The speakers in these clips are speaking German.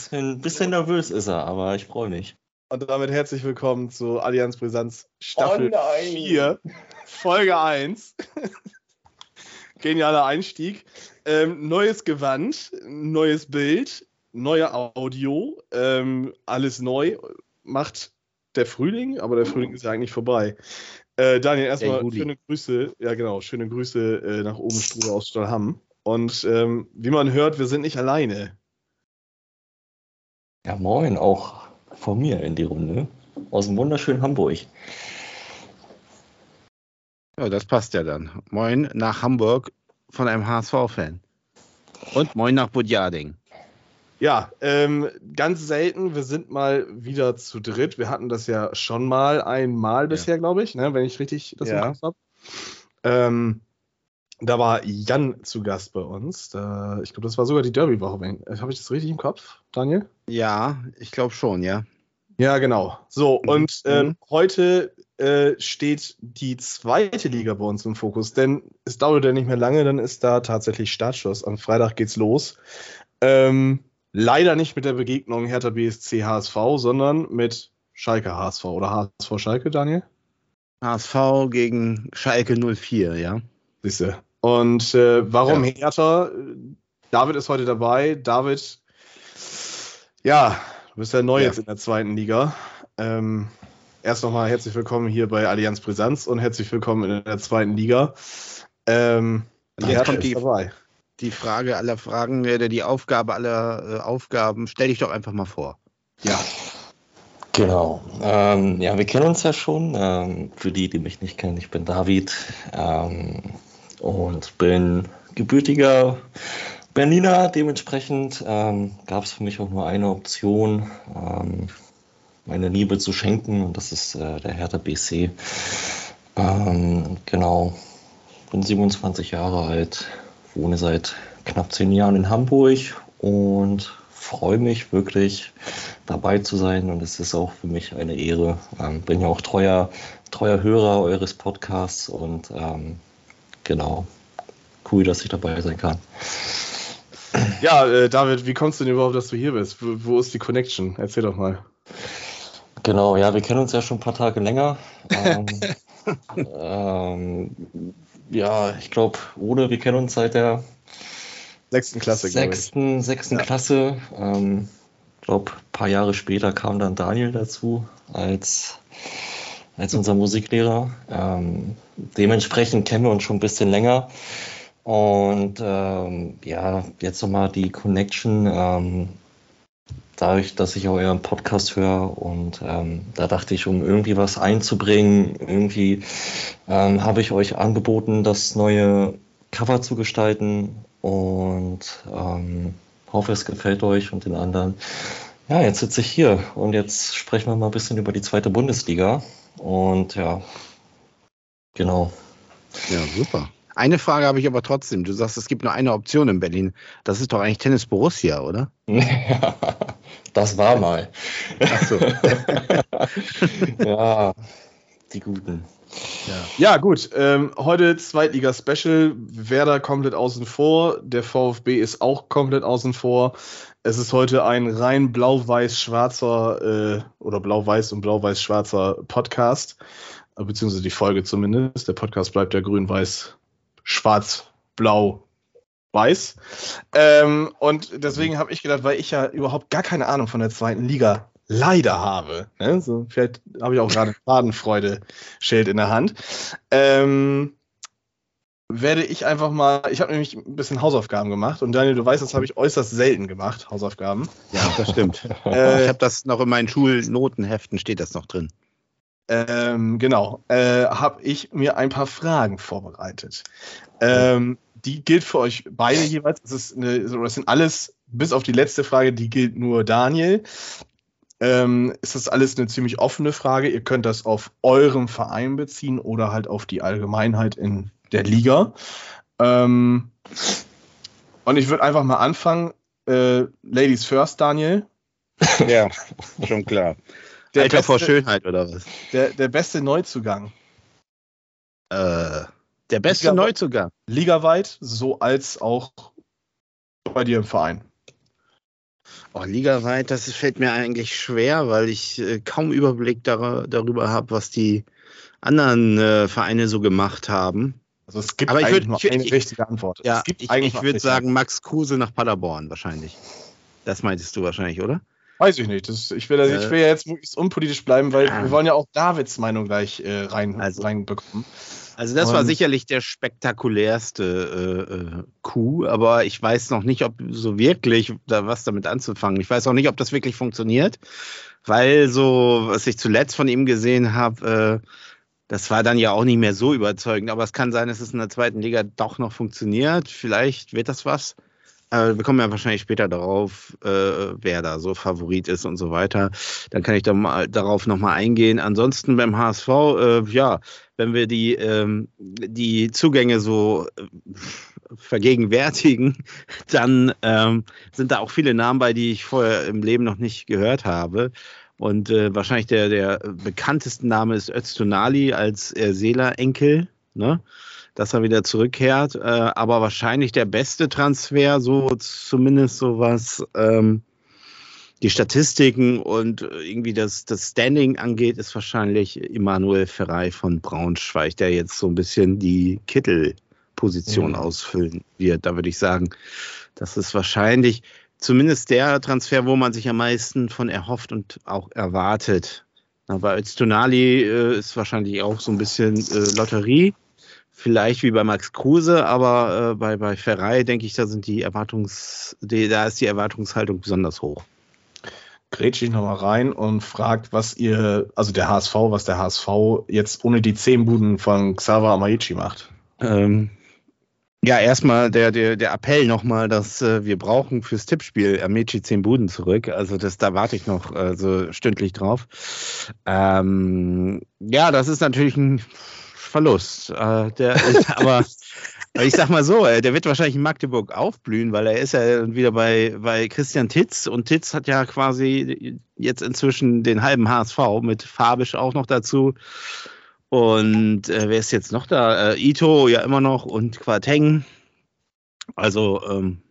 bisschen, bisschen nervös ist er, aber ich freue mich. Und damit herzlich willkommen zu Allianz Brisanz Staffel Oh nein. 4, Folge 1. Genialer Einstieg. Ähm, neues Gewand, neues Bild, neue Audio, ähm, alles neu. Macht der Frühling, aber der Frühling ist ja eigentlich vorbei. Äh, Daniel, erstmal Juli. schöne Grüße, ja genau, schöne Grüße äh, nach oben Struhe aus Stallham. Und ähm, wie man hört, wir sind nicht alleine. Ja, moin, auch von mir in die Runde. Aus dem wunderschönen Hamburg. Ja, das passt ja dann. Moin nach Hamburg von einem HSV-Fan. Und moin nach Budjading. Ja, ähm, ganz selten. Wir sind mal wieder zu dritt. Wir hatten das ja schon mal einmal bisher, glaube ich, ne, wenn ich richtig das Ja. im Kopf habe. Ähm, da war Jan zu Gast bei uns. Da, ich glaube, das war sogar die Derby-Woche. äh, Habe ich das richtig im Kopf, Daniel? Ja, ich glaube schon, ja. Ja, genau. So, Mhm. und ähm, Mhm. heute äh, steht die zweite Liga bei uns im Fokus, denn es dauert ja nicht mehr lange, dann ist da tatsächlich Startschluss. Am Freitag geht's los. Ähm, leider nicht mit der Begegnung Hertha BSC HSV, sondern mit Schalke HSV oder HSV Schalke, Daniel? HSV gegen Schalke 04, ja. Siehste. Und äh, warum Hertha? David ist heute dabei. David, ja, du bist ja neu Ja. jetzt in der zweiten Liga. Ähm, erst nochmal herzlich willkommen hier bei Allianz Brisanz und herzlich willkommen in der zweiten Liga. Ähm, jetzt Hertha kommt ist die- dabei. Die Frage aller Fragen, äh, die Aufgabe aller äh, Aufgaben, stell dich doch einfach mal vor. Ja, Genau. Ähm, ja, wir kennen uns ja schon. Ähm, für die, die mich nicht kennen, ich bin David ähm, und bin gebürtiger Berliner. Dementsprechend ähm, gab es für mich auch nur eine Option, ähm, meine Liebe zu schenken und das ist äh, der Hertha BC. Ähm, genau. Bin 27 Jahre alt, wohne seit knapp zehn Jahren in Hamburg und freue mich wirklich dabei zu sein und es ist auch für mich eine Ehre. Ähm, bin ja auch treuer, treuer Hörer eures Podcasts und ähm, genau, cool, dass ich dabei sein kann. ja äh, David, wie kommst du denn überhaupt, dass du hier bist? Wo, wo ist die Connection? Erzähl doch mal. Genau, ja, wir kennen uns ja schon ein paar Tage länger. Ähm, ähm, ja, ich glaube, Ole, wir kennen uns seit der Sechsten Klasse, glaube ich. sechsten, sechsten Klasse. Ähm, ich glaube, ein paar Jahre später kam dann Daniel dazu als, als unser Musiklehrer. Ähm, dementsprechend kennen wir uns schon ein bisschen länger. Und ähm, ja, jetzt nochmal die Connection. Ähm, dadurch, dass ich auch euren Podcast höre und ähm, da dachte ich, um irgendwie was einzubringen, irgendwie ähm, habe ich euch angeboten, das neue Cover zu gestalten und ähm, hoffe, es gefällt euch und den anderen. Ja, jetzt sitze ich hier und jetzt sprechen wir mal ein bisschen über die zweite Bundesliga und ja, genau. Ja, super. Eine Frage habe ich aber trotzdem. Du sagst, es gibt nur eine Option in Berlin. Das ist doch eigentlich Tennis Borussia, oder? Ja, das war mal. Ach so. Ja, die Guten. Ja, gut. Ähm, heute Zweitliga-Special. Werder komplett außen vor. Der VfB ist auch komplett außen vor. Es ist heute ein rein blau-weiß-schwarzer äh, oder blau-weiß und blau-weiß-schwarzer Podcast. Beziehungsweise die Folge zumindest. Der Podcast bleibt ja grün-weiß, schwarz-blau. Weiß. Ähm, und deswegen habe ich gedacht, weil ich ja überhaupt gar keine Ahnung von der zweiten Liga leider habe. Ne? So, vielleicht habe ich auch gerade Fadenfreude-Schild in der Hand. Ähm, werde ich einfach mal, ich habe nämlich ein bisschen Hausaufgaben gemacht und Daniel, du weißt, das habe ich äußerst selten gemacht, Hausaufgaben. Ja, das stimmt. Äh, ich habe das noch in meinen Schulnotenheften, steht das noch drin. Ähm, genau, äh, habe ich mir ein paar Fragen vorbereitet. Ähm, die gilt für euch beide jeweils. Das, ist eine, das sind alles, bis auf die letzte Frage, die gilt nur Daniel. Ähm, ist das alles eine ziemlich offene Frage. Ihr könnt das auf eurem Verein beziehen oder halt auf die Allgemeinheit in der Liga. Ähm, und ich würde einfach mal anfangen. Äh, Ladies first, Daniel. Ja, schon klar. Der Alter vor beste- Schönheit oder was? Der, der beste Neuzugang. Äh, der beste Liga Neuzugang. Ligaweit, so als auch bei dir im Verein. Oh, ligaweit, das fällt mir eigentlich schwer, weil ich äh, kaum Überblick dar darüber habe, was die anderen äh, Vereine so gemacht haben. Also es gibt Aber ich würd, nur eine ich, richtige Antwort. Ja, ich, ich würde sagen Max Kruse nach Paderborn wahrscheinlich. Das meintest du wahrscheinlich, oder? Weiß ich nicht. Das, ich, will, äh, ich will ja jetzt möglichst unpolitisch bleiben, weil äh, wir wollen ja auch Davids Meinung gleich äh, rein, also, reinbekommen. Also das war sicherlich der spektakulärste äh, äh, Coup, aber ich weiß noch nicht, ob so wirklich da was damit anzufangen. Ich weiß auch nicht, ob das wirklich funktioniert, weil so, was ich zuletzt von ihm gesehen habe, äh, das war dann ja auch nicht mehr so überzeugend. Aber es kann sein, dass es in der zweiten Liga doch noch funktioniert. Vielleicht wird das was. Äh, wir kommen ja wahrscheinlich später darauf, äh, wer da so Favorit ist und so weiter. Dann kann ich da mal, darauf nochmal eingehen. Ansonsten beim HSV, äh, ja, wenn wir die, ähm, die Zugänge so äh, vergegenwärtigen, dann ähm, sind da auch viele Namen bei, die ich vorher im Leben noch nicht gehört habe. Und äh, wahrscheinlich der, der bekannteste Name ist Öztunali als äh, Seeler-Enkel. Ne? Dass er wieder zurückkehrt. Äh, aber wahrscheinlich der beste Transfer, so zumindest so was ähm, die Statistiken und irgendwie das, das Standing angeht, ist wahrscheinlich Emanuel Ferrei von Braunschweig, der jetzt so ein bisschen die Kittelposition mhm. ausfüllen wird. Da würde ich sagen, das ist wahrscheinlich zumindest der Transfer, wo man sich am meisten von erhofft und auch erwartet. Aber Öztunali äh, ist wahrscheinlich auch so ein bisschen äh, Lotterie vielleicht wie bei Max Kruse, aber äh, bei, bei Ferrari denke ich, da sind die Erwartungs, die, da ist die Erwartungshaltung besonders hoch. Grätsche ich nochmal rein und fragt, was ihr, also der HSV, was der HSV jetzt ohne die zehn Buden von Xaver Amaichi macht. Ähm, ja, erstmal der, der, der Appell nochmal, dass äh, wir brauchen fürs Tippspiel Amici 10 Buden zurück. Also das, da warte ich noch äh, so stündlich drauf. Ähm, ja, das ist natürlich ein Verlust. Äh, der, aber ich sag mal so, äh, der wird wahrscheinlich in Magdeburg aufblühen, weil er ist ja wieder bei, bei Christian Titz und Titz hat ja quasi jetzt inzwischen den halben HSV mit Fabisch auch noch dazu. Und äh, wer ist jetzt noch da? Äh, Ito ja immer noch und Quateng. Also ähm,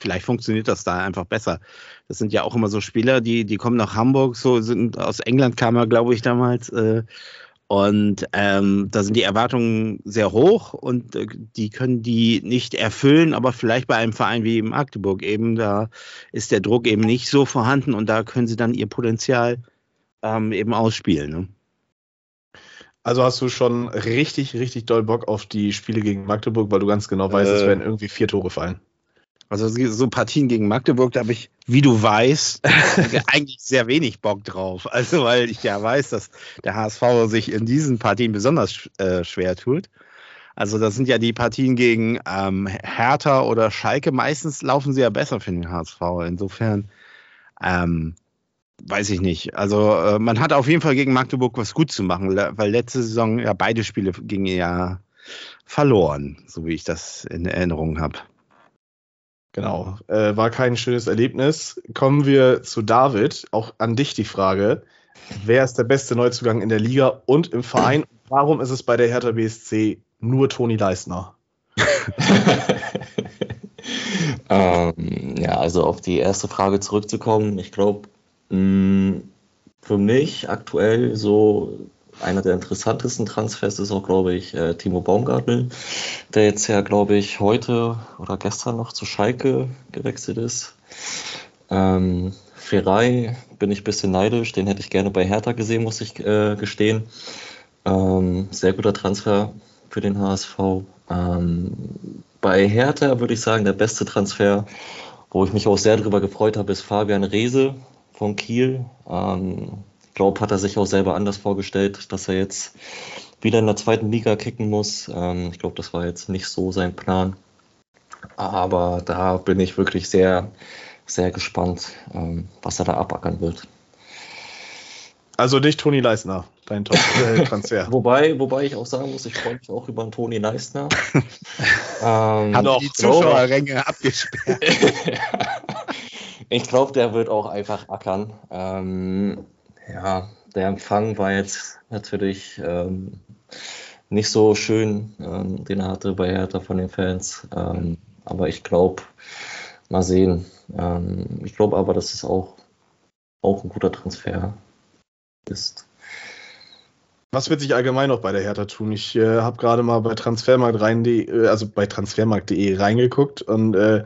vielleicht funktioniert das da einfach besser. Das sind ja auch immer so Spieler, die, die kommen nach Hamburg, so sind aus England kam er, glaube ich, damals. Äh, und ähm, da sind die Erwartungen sehr hoch und äh, die können die nicht erfüllen, aber vielleicht bei einem Verein wie im Magdeburg eben, da ist der Druck eben nicht so vorhanden und da können sie dann ihr Potenzial ähm, eben ausspielen. Ne? Also hast du schon richtig, richtig doll Bock auf die Spiele gegen Magdeburg, weil du ganz genau weißt, äh, es werden irgendwie vier Tore fallen. Also so Partien gegen Magdeburg, da habe ich, wie du weißt, eigentlich sehr wenig Bock drauf. Also weil ich ja weiß, dass der HSV sich in diesen Partien besonders äh, schwer tut. Also das sind ja die Partien gegen ähm, Hertha oder Schalke. Meistens laufen sie ja besser für den HSV. Insofern ähm, weiß ich nicht. Also äh, man hat auf jeden Fall gegen Magdeburg was gut zu machen, weil letzte Saison ja beide Spiele gingen ja verloren, so wie ich das in Erinnerung habe. Genau, äh, war kein schönes Erlebnis. Kommen wir zu David. Auch an dich die Frage. Wer ist der beste Neuzugang in der Liga und im Verein? Warum ist es bei der Hertha BSC nur Toni Leisner? ähm, ja, also auf die erste Frage zurückzukommen. Ich glaube, mm, für mich aktuell so einer der interessantesten Transfers ist auch, glaube ich, äh, Timo Baumgartel, der jetzt ja, glaube ich, heute oder gestern noch zu Schalke gewechselt ist. Ähm, Ferrei bin ich ein bisschen neidisch, den hätte ich gerne bei Hertha gesehen, muss ich äh, gestehen. Ähm, sehr guter Transfer für den HSV. Ähm, bei Hertha würde ich sagen, der beste Transfer, wo ich mich auch sehr darüber gefreut habe, ist Fabian Reese von Kiel. Ähm, glaube, hat er sich auch selber anders vorgestellt, dass er jetzt wieder in der zweiten Liga kicken muss. Ähm, ich glaube, das war jetzt nicht so sein Plan. Aber da bin ich wirklich sehr, sehr gespannt, ähm, was er da abackern wird. Also nicht Toni Leisner, dein Top-Transfer. wobei, wobei ich auch sagen muss, ich freue mich auch über einen Toni Leisner. ähm, Hat auch die Zuschauerränge abgesperrt. ich glaube, der wird auch einfach ackern. Ähm, ja, der Empfang war jetzt natürlich ähm, nicht so schön, ähm, den er hatte bei Hertha von den Fans. Ähm, aber ich glaube, mal sehen. Ähm, ich glaube aber, dass es auch, auch ein guter Transfer ist. Was wird sich allgemein noch bei der Hertha tun? Ich äh, habe gerade mal bei Transfermarkt rein, äh, also bei transfermarkt.de reingeguckt und äh,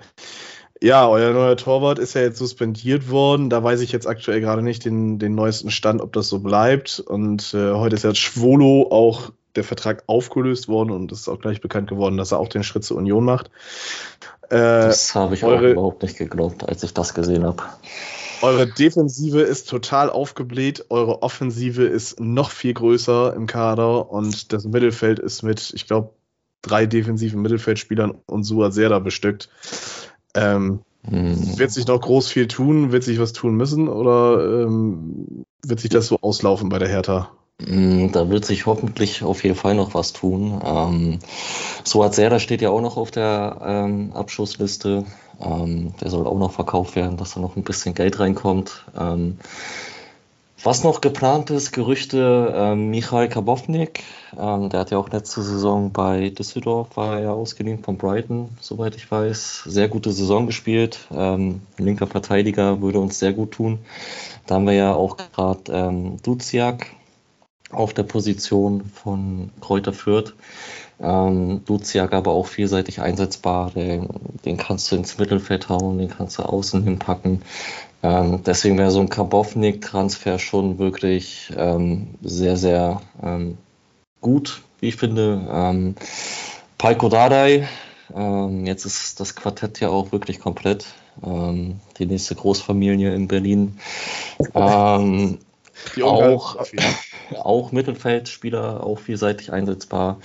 ja, euer neuer Torwart ist ja jetzt suspendiert worden. Da weiß ich jetzt aktuell gerade nicht den, den neuesten Stand, ob das so bleibt. Und äh, heute ist ja Schwolo auch der Vertrag aufgelöst worden und es ist auch gleich bekannt geworden, dass er auch den Schritt zur Union macht. Äh, das habe ich eure, auch überhaupt nicht geglaubt, als ich das gesehen habe. Eure Defensive ist total aufgebläht, eure Offensive ist noch viel größer im Kader und das Mittelfeld ist mit, ich glaube, drei defensiven Mittelfeldspielern und Sua Serda bestückt. Ähm, hm. Wird sich noch groß viel tun? Wird sich was tun müssen? Oder ähm, wird sich das so auslaufen bei der Hertha? Hm, da wird sich hoffentlich auf jeden Fall noch was tun. Ähm, Suat Serda steht ja auch noch auf der ähm, Abschussliste. Ähm, der soll auch noch verkauft werden, dass da noch ein bisschen Geld reinkommt. Ähm, was noch geplant ist, Gerüchte, ähm, Michael Kabownik, ähm, der hat ja auch letzte Saison bei Düsseldorf, war er ja ausgeliehen von Brighton, soweit ich weiß. Sehr gute Saison gespielt. Ähm, linker Verteidiger würde uns sehr gut tun. Da haben wir ja auch gerade ähm, Duziak auf der Position von Kräuter Fürth. Ähm, Duziak aber auch vielseitig einsetzbar. Den, den kannst du ins Mittelfeld hauen, den kannst du außen hinpacken. Ähm, deswegen wäre so ein Karbovnik-Transfer schon wirklich ähm, sehr, sehr ähm, gut, wie ich finde. Ähm, Palko Dardai, ähm, jetzt ist das Quartett ja auch wirklich komplett. Ähm, die nächste Großfamilie in Berlin. Ähm, auch, auch Mittelfeldspieler, auch vielseitig einsetzbar.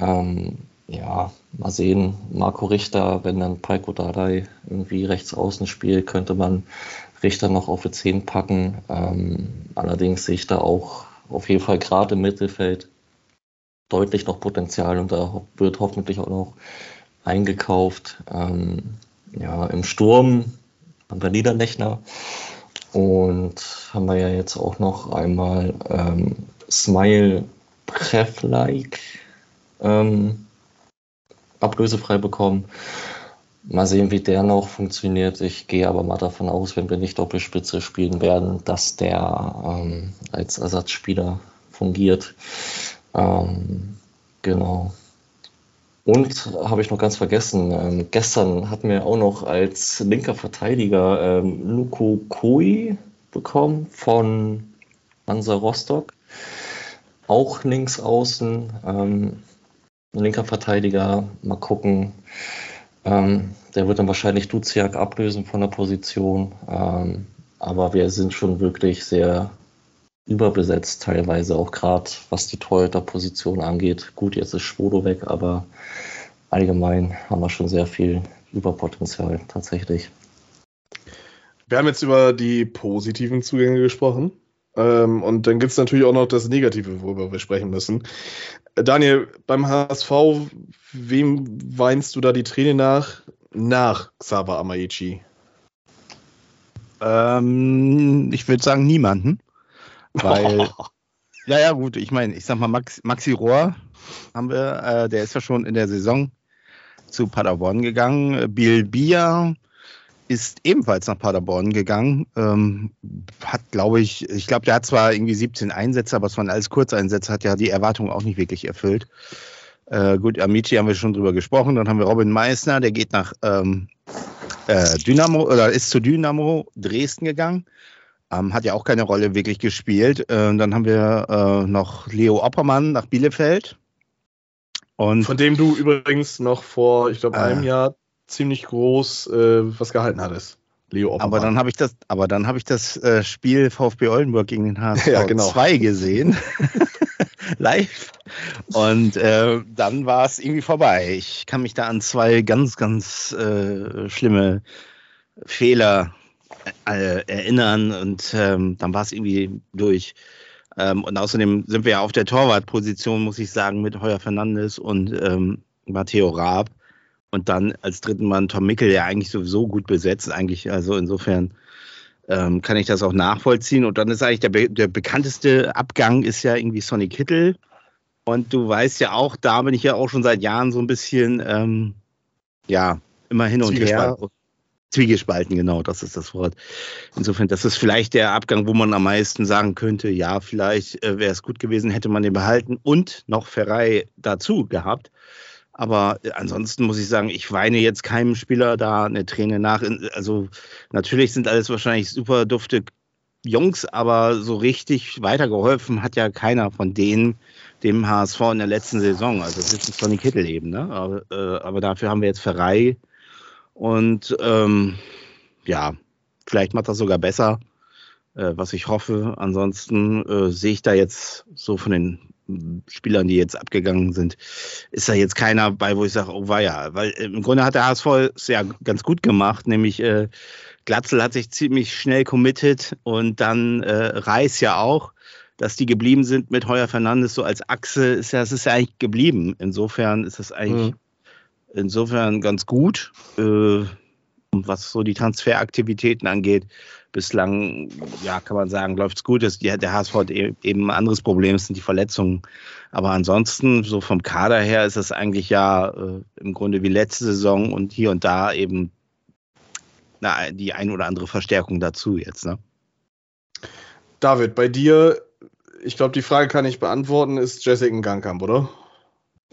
Ähm, ja, mal sehen. Marco Richter, wenn dann Paiko Dardai irgendwie rechts außen spielt, könnte man Richter noch auf die 10 packen. Ähm, allerdings sehe ich da auch auf jeden Fall gerade im Mittelfeld deutlich noch Potenzial und da wird hoffentlich auch noch eingekauft. Ähm, ja, im Sturm haben wir Niederlechner und haben wir ja jetzt auch noch einmal ähm, Smile Preflike ähm, ablösefrei bekommen. Mal sehen, wie der noch funktioniert. Ich gehe aber mal davon aus, wenn wir nicht Doppelspitze spielen werden, dass der ähm, als Ersatzspieler fungiert. Ähm, genau. Und habe ich noch ganz vergessen, ähm, gestern hatten wir auch noch als linker Verteidiger ähm, Luko Koi bekommen von Hansa Rostock. Auch links außen. Ähm, linker Verteidiger. Mal gucken. Ähm, der wird dann wahrscheinlich Duziak ablösen von der Position. Ähm, aber wir sind schon wirklich sehr überbesetzt, teilweise auch gerade was die Torhüter-Position angeht. Gut, jetzt ist Schwodo weg, aber allgemein haben wir schon sehr viel Überpotenzial tatsächlich. Wir haben jetzt über die positiven Zugänge gesprochen. Ähm, und dann gibt es natürlich auch noch das Negative, worüber wir sprechen müssen. Daniel, beim HSV, wem weinst du da die Träne nach? Nach Xaver Amaichi? Ähm, ich würde sagen, niemanden. Weil, naja, gut, ich meine, ich sag mal, Max, Maxi Rohr haben wir, äh, der ist ja schon in der Saison zu Paderborn gegangen. Bill Bier ist ebenfalls nach Paderborn gegangen. Ähm, hat, glaube ich, ich glaube, der hat zwar irgendwie 17 Einsätze, aber es waren alles Kurzeinsätze, hat ja die Erwartung auch nicht wirklich erfüllt. Äh, gut, Amici haben wir schon drüber gesprochen. Dann haben wir Robin Meissner, der geht nach ähm, äh, Dynamo oder ist zu Dynamo Dresden gegangen. Ähm, hat ja auch keine Rolle wirklich gespielt. Äh, dann haben wir äh, noch Leo Oppermann nach Bielefeld. Und Von dem du übrigens noch vor, ich glaube, einem äh. Jahr ziemlich groß äh, was gehalten hattest. Leo Oppermann. Aber dann habe ich das, aber dann habe ich das äh, Spiel VfB Oldenburg gegen den HSV ja, genau. 2 gesehen. Live. Und äh, dann war es irgendwie vorbei. Ich kann mich da an zwei ganz, ganz äh, schlimme Fehler äh, erinnern und ähm, dann war es irgendwie durch. Ähm, und außerdem sind wir ja auf der Torwartposition, muss ich sagen, mit Heuer Fernandes und ähm, Matteo Raab. Und dann als dritten Mann Tom Mickel, der eigentlich sowieso gut besetzt, eigentlich, also insofern ähm, kann ich das auch nachvollziehen. Und dann ist eigentlich der, der bekannteste Abgang ist ja irgendwie Sonny Kittel Und du weißt ja auch, da bin ich ja auch schon seit Jahren so ein bisschen, ähm, ja, immer hin und her. Zwiegespalten, genau, das ist das Wort. Insofern, das ist vielleicht der Abgang, wo man am meisten sagen könnte, ja, vielleicht äh, wäre es gut gewesen, hätte man den behalten und noch Ferrei dazu gehabt. Aber äh, ansonsten muss ich sagen, ich weine jetzt keinem Spieler da eine Träne nach. Also natürlich sind alles wahrscheinlich super dufte Jungs, aber so richtig weitergeholfen hat ja keiner von denen dem HSV in der letzten Saison. Also das ist Sonny Kittel eben, ne? Aber, äh, aber dafür haben wir jetzt Ferrei und ähm, ja, vielleicht macht das sogar besser, äh, was ich hoffe. Ansonsten äh, sehe ich da jetzt so von den Spielern, die jetzt abgegangen sind, ist da jetzt keiner bei, wo ich sage, oh weia. Weil im Grunde hat der HSV es ja ganz gut gemacht, nämlich äh, Glatzel hat sich ziemlich schnell committed und dann äh, Reis ja auch, dass die geblieben sind mit Heuer Fernandes so als Achse, ist ja, es ist ja eigentlich geblieben. Insofern ist das eigentlich mhm. insofern ganz gut. Äh, was so die Transferaktivitäten angeht, bislang, ja, kann man sagen, läuft es gut. der HSV hat e-, eben ein anderes Problem, es sind die Verletzungen. Aber ansonsten, so vom Kader her, ist es eigentlich ja äh, im Grunde wie letzte Saison und hier und da eben na, die ein oder andere Verstärkung dazu jetzt. Ne? David, bei dir, ich glaube, die Frage kann ich beantworten, ist Jessica Gangkamp, oder?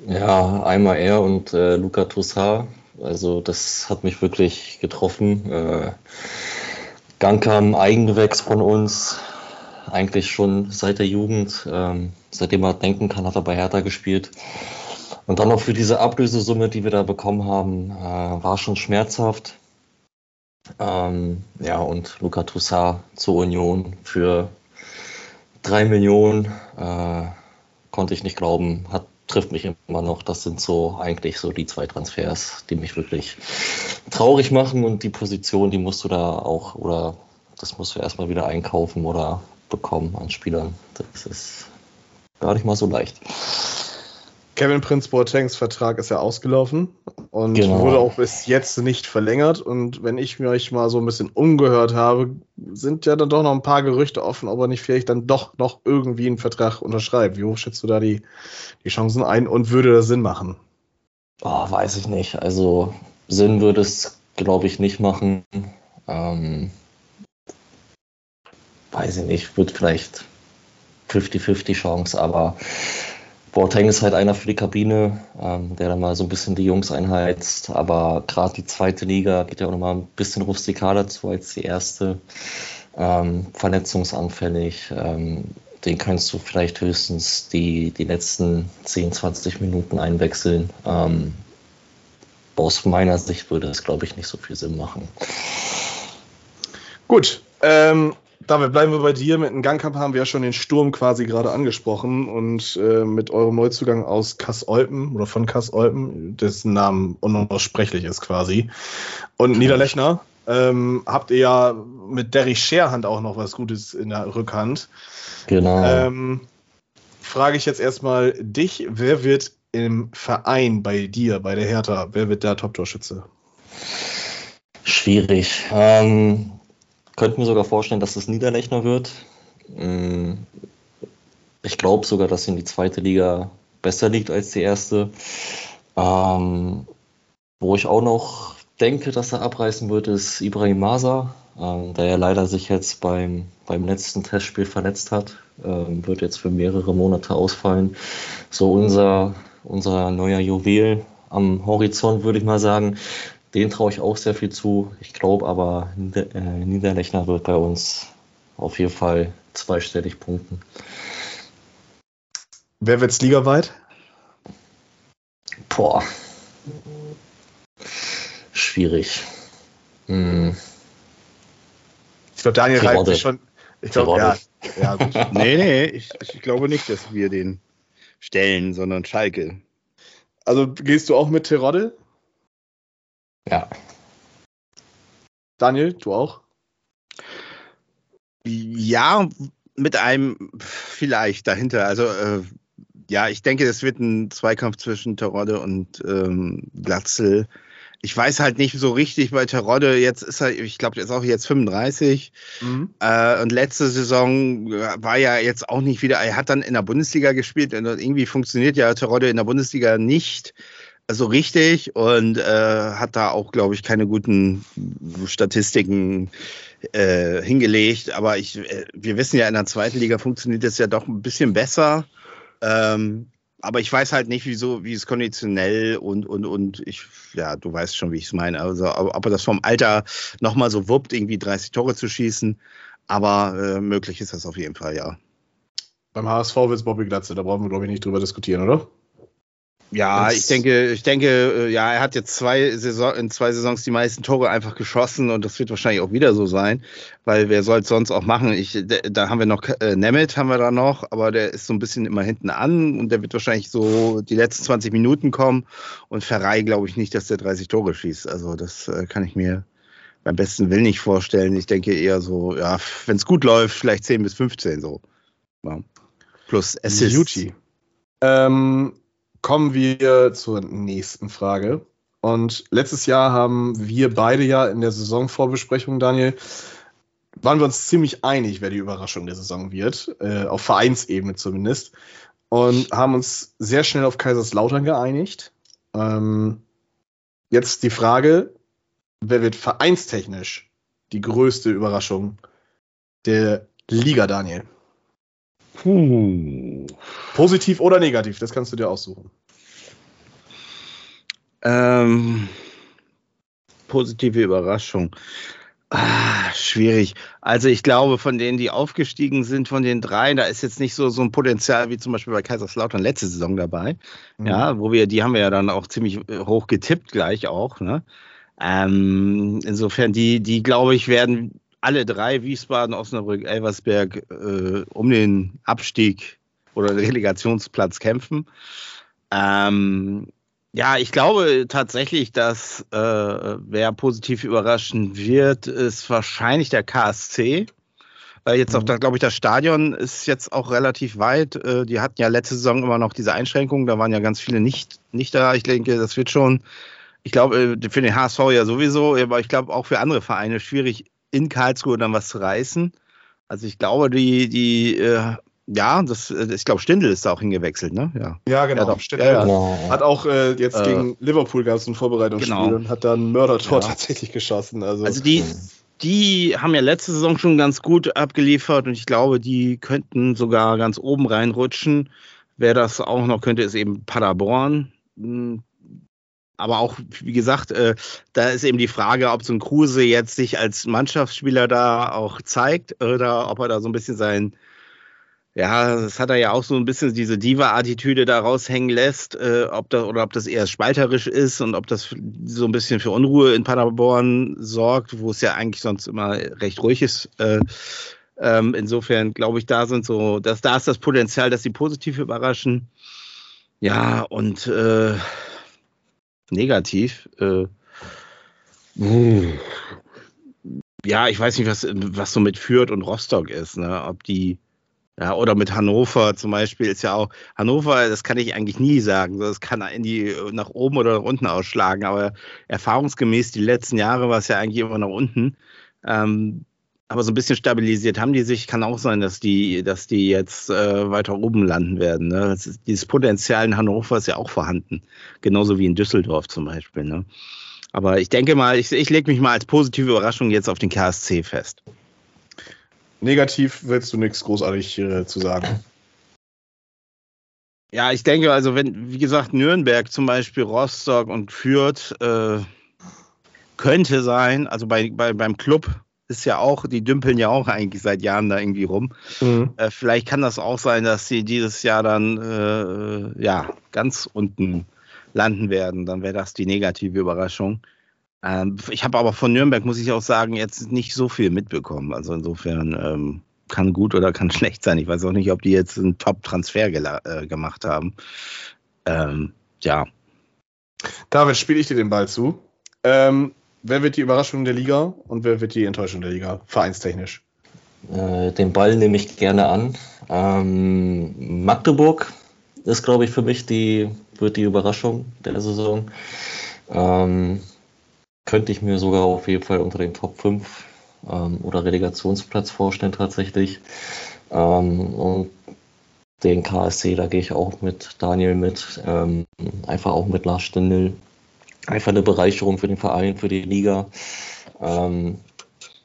Ja, einmal er und äh, Luca Toussaint. Also das hat mich wirklich getroffen. Äh, Gangkamp, Eigengewächs von uns, eigentlich schon seit der Jugend. Ähm, seitdem er denken kann, hat er bei Hertha gespielt. Und dann noch für diese Ablösesumme, die wir da bekommen haben, äh, war schon schmerzhaft. Ähm, ja, und Luca Toussaint zur Union für drei Millionen äh, konnte ich nicht glauben, hat, trifft mich immer noch. Das sind so eigentlich so die zwei Transfers, die mich wirklich traurig machen und die Position, die musst du da auch oder das musst du erstmal wieder einkaufen oder bekommen an Spielern. Das ist gar nicht mal so leicht. Kevin Prince Boatengs Vertrag ist ja ausgelaufen und genau. wurde auch bis jetzt nicht verlängert. Und wenn ich mich mal so ein bisschen umgehört habe, sind ja dann doch noch ein paar Gerüchte offen, ob er nicht vielleicht dann doch noch irgendwie einen Vertrag unterschreibt. Wie hoch schätzt du da die, die Chancen ein und würde das Sinn machen? Oh, weiß ich nicht. Also Sinn würde es, glaube ich, nicht machen. Ähm, weiß ich nicht, wird vielleicht 50-50 Chance, aber Boateng ist halt einer für die Kabine, ähm, der dann mal so ein bisschen die Jungs einheizt. Aber gerade die zweite Liga geht ja auch nochmal ein bisschen rustikaler zu als die erste. Ähm, verletzungsanfällig. Ähm, den kannst du vielleicht höchstens die, die letzten 10, 20 Minuten einwechseln. Ähm, aus meiner Sicht würde das, glaube ich, nicht so viel Sinn machen. Gut. Ähm, David, bleiben wir bei dir. Mit dem Gangkamp haben wir ja schon den Sturm quasi gerade angesprochen und äh, mit eurem Neuzugang aus Kass-Olpen oder von Kass-Olpen, dessen Namen unaussprechlich ist quasi. Und Niederlechner ähm, habt ihr ja mit Derry Scherhand auch noch was Gutes in der Rückhand. Genau. Ähm, frage ich jetzt erstmal dich, wer wird im Verein bei dir, bei der Hertha, wer wird der Top-Torschütze? Schwierig. Ähm, könnte mir sogar vorstellen, dass es Niederlechner wird. Mm, ich glaube sogar, dass ihn die zweite Liga besser liegt als die erste. Ähm, wo ich auch noch denke, dass er abreißen wird, ist Ibrahim Masa, ähm, der ja leider sich jetzt beim, beim letzten Testspiel verletzt hat. Ähm, wird jetzt für mehrere Monate ausfallen. So unser, unser neuer Juwel am Horizont, würde ich mal sagen. Den traue ich auch sehr viel zu. Ich glaube aber, Nieder äh, Niederlechner wird bei uns auf jeden Fall zweistellig punkten. Wer wird's ligaweit? Boah. Schwierig. Hm. Ich glaube, Daniel reibt sich schon. Ich glaube, ja. ja gut. nee, nee, ich, ich glaube nicht, dass wir den stellen, sondern Schalke. Also gehst du auch mit Terodde? Ja. Daniel, du auch? Ja, mit einem vielleicht dahinter. Also äh, ja, ich denke, es wird ein Zweikampf zwischen Terodde und ähm, Glatzel. ich weiß halt nicht so richtig bei Terodde, jetzt ist er, ich glaube, er ist auch jetzt 35 mhm. äh, und letzte Saison war ja jetzt auch nicht wieder, er hat dann in der Bundesliga gespielt und irgendwie funktioniert ja Terodde in der Bundesliga nicht so richtig und äh, hat da auch, glaube ich, keine guten Statistiken äh, hingelegt, aber ich, äh, wir wissen ja, in der zweiten Liga funktioniert das ja doch ein bisschen besser. Ähm, aber ich weiß halt nicht, wieso, wie es konditionell und, und, und ich, ja, du weißt schon, wie ich es meine. Also, ob er das vom Alter nochmal so wuppt, irgendwie 30 Tore zu schießen. Aber äh, möglich ist das auf jeden Fall, ja. Beim HSV wird es Bobby Glatze, da brauchen wir, glaube ich, nicht drüber diskutieren, oder? Ja, das ich denke, ich denke, äh, ja, er hat jetzt zwei Saison, in zwei Saisons die meisten Tore einfach geschossen und das wird wahrscheinlich auch wieder so sein, weil wer soll es sonst auch machen? Ich, da haben wir noch äh, Nemeth haben wir da noch, aber der ist so ein bisschen immer hinten an und der wird wahrscheinlich so die letzten 20 Minuten kommen und Ferrei glaube ich nicht, dass der 30 Tore schießt. Also das äh, kann ich mir beim besten Willen nicht vorstellen. Ich denke eher so, ja, wenn es gut läuft, vielleicht 10 bis 15 so. Ja. Plus Assists. Ähm, kommen wir zur nächsten Frage. Und letztes Jahr haben wir beide ja in der Saisonvorbesprechung, Daniel, waren wir uns ziemlich einig, wer die Überraschung der Saison wird, äh, auf Vereinsebene zumindest, und haben uns sehr schnell auf Kaiserslautern geeinigt. Ähm, jetzt die Frage, wer wird vereinstechnisch die größte Überraschung der Liga, Daniel? Puh. Positiv oder negativ, das kannst du dir aussuchen. Ähm, positive Überraschung. Ah, schwierig. Also ich glaube, von denen, die aufgestiegen sind, von den drei, da ist jetzt nicht so, so ein Potenzial wie zum Beispiel bei Kaiserslautern letzte Saison dabei. Mhm. Ja, wo wir, die haben wir ja dann auch ziemlich äh, hoch getippt gleich auch. Ne? Ähm, insofern, die, die glaube ich, werden alle drei, Wiesbaden, Osnabrück, Elversberg, äh, um den Abstieg oder den Relegationsplatz kämpfen. Ähm, ja, ich glaube tatsächlich, dass äh, wer positiv überraschen wird, ist wahrscheinlich der KSC. Weil jetzt auch, mhm. glaube ich, das Stadion ist jetzt auch relativ weit. Äh, die hatten ja letzte Saison immer noch diese Einschränkungen, da waren ja ganz viele nicht, nicht da. Ich denke, das wird schon, ich glaube, äh, für den HSV ja sowieso, aber ich glaube auch für andere Vereine schwierig, in Karlsruhe dann was zu reißen. Also ich glaube, die, die, äh, ja, das, äh, ich glaube, Stindl ist da auch hingewechselt, ne? Ja, ja genau. Ja, Stindl ja, ja. hat auch äh, jetzt äh, gegen Liverpool gab es ein Vorbereitungsspiel genau. und hat dann ein Mördertor tatsächlich geschossen. Also, also die, die haben ja letzte Saison schon ganz gut abgeliefert und ich glaube, die könnten sogar ganz oben reinrutschen. Wer das auch noch könnte, ist eben Paderborn. Aber auch, wie gesagt, äh, da ist eben die Frage, ob so ein Kruse jetzt sich als Mannschaftsspieler da auch zeigt oder ob er da so ein bisschen sein, ja, das hat er ja auch so ein bisschen diese Diva-Attitüde da raushängen lässt, äh, ob das, oder ob das eher spalterisch ist und ob das so ein bisschen für Unruhe in Paderborn sorgt, wo es ja eigentlich sonst immer recht ruhig ist. Äh, ähm, insofern glaube ich, da sind so, dass da ist das Potenzial, dass sie positiv überraschen. Ja, und äh, negativ. Äh, ja, ich weiß nicht, was, was so mit Fürth und Rostock ist, ne? Ob die, ja, oder mit Hannover zum Beispiel ist ja auch, Hannover, das kann ich eigentlich nie sagen. Das kann in die nach oben oder nach unten ausschlagen, aber erfahrungsgemäß die letzten Jahre war es ja eigentlich immer nach unten. Ähm, aber so ein bisschen stabilisiert haben die sich. Kann auch sein, dass die, dass die jetzt äh, weiter oben landen werden. Ne? Ist, dieses Potenzial in Hannover ist ja auch vorhanden. Genauso wie in Düsseldorf zum Beispiel. Ne? Aber ich denke mal, ich, ich lege mich mal als positive Überraschung jetzt auf den KSC fest. Negativ willst du nichts großartig äh, zu sagen. Ja, ich denke, also wenn, wie gesagt, Nürnberg zum Beispiel, Rostock und Fürth äh, könnte sein, also bei, bei, beim Club ist ja auch, die dümpeln ja auch eigentlich seit Jahren da irgendwie rum. Mhm. Äh, vielleicht kann das auch sein, dass sie dieses Jahr dann äh, ja ganz unten landen werden. Dann wäre das die negative Überraschung. Ähm, ich habe aber von Nürnberg, muss ich auch sagen, jetzt nicht so viel mitbekommen. Also insofern ähm, kann gut oder kann schlecht sein. Ich weiß auch nicht, ob die jetzt einen Top-Transfer äh, gemacht haben. Ähm, ja. David, spiele ich dir den Ball zu. Ähm, Wer wird die Überraschung der Liga und wer wird die Enttäuschung der Liga, vereinstechnisch? Äh, den Ball nehme ich gerne an. Ähm, Magdeburg ist, glaube ich, für mich die, wird die Überraschung der Saison. Ähm, könnte ich mir sogar auf jeden Fall unter den Top 5 ähm, oder Relegationsplatz vorstellen tatsächlich. Ähm, und den KSC, da gehe ich auch mit Daniel mit, ähm, einfach auch mit Lars Stindl. Einfach eine Bereicherung für den Verein, für die Liga. Ähm,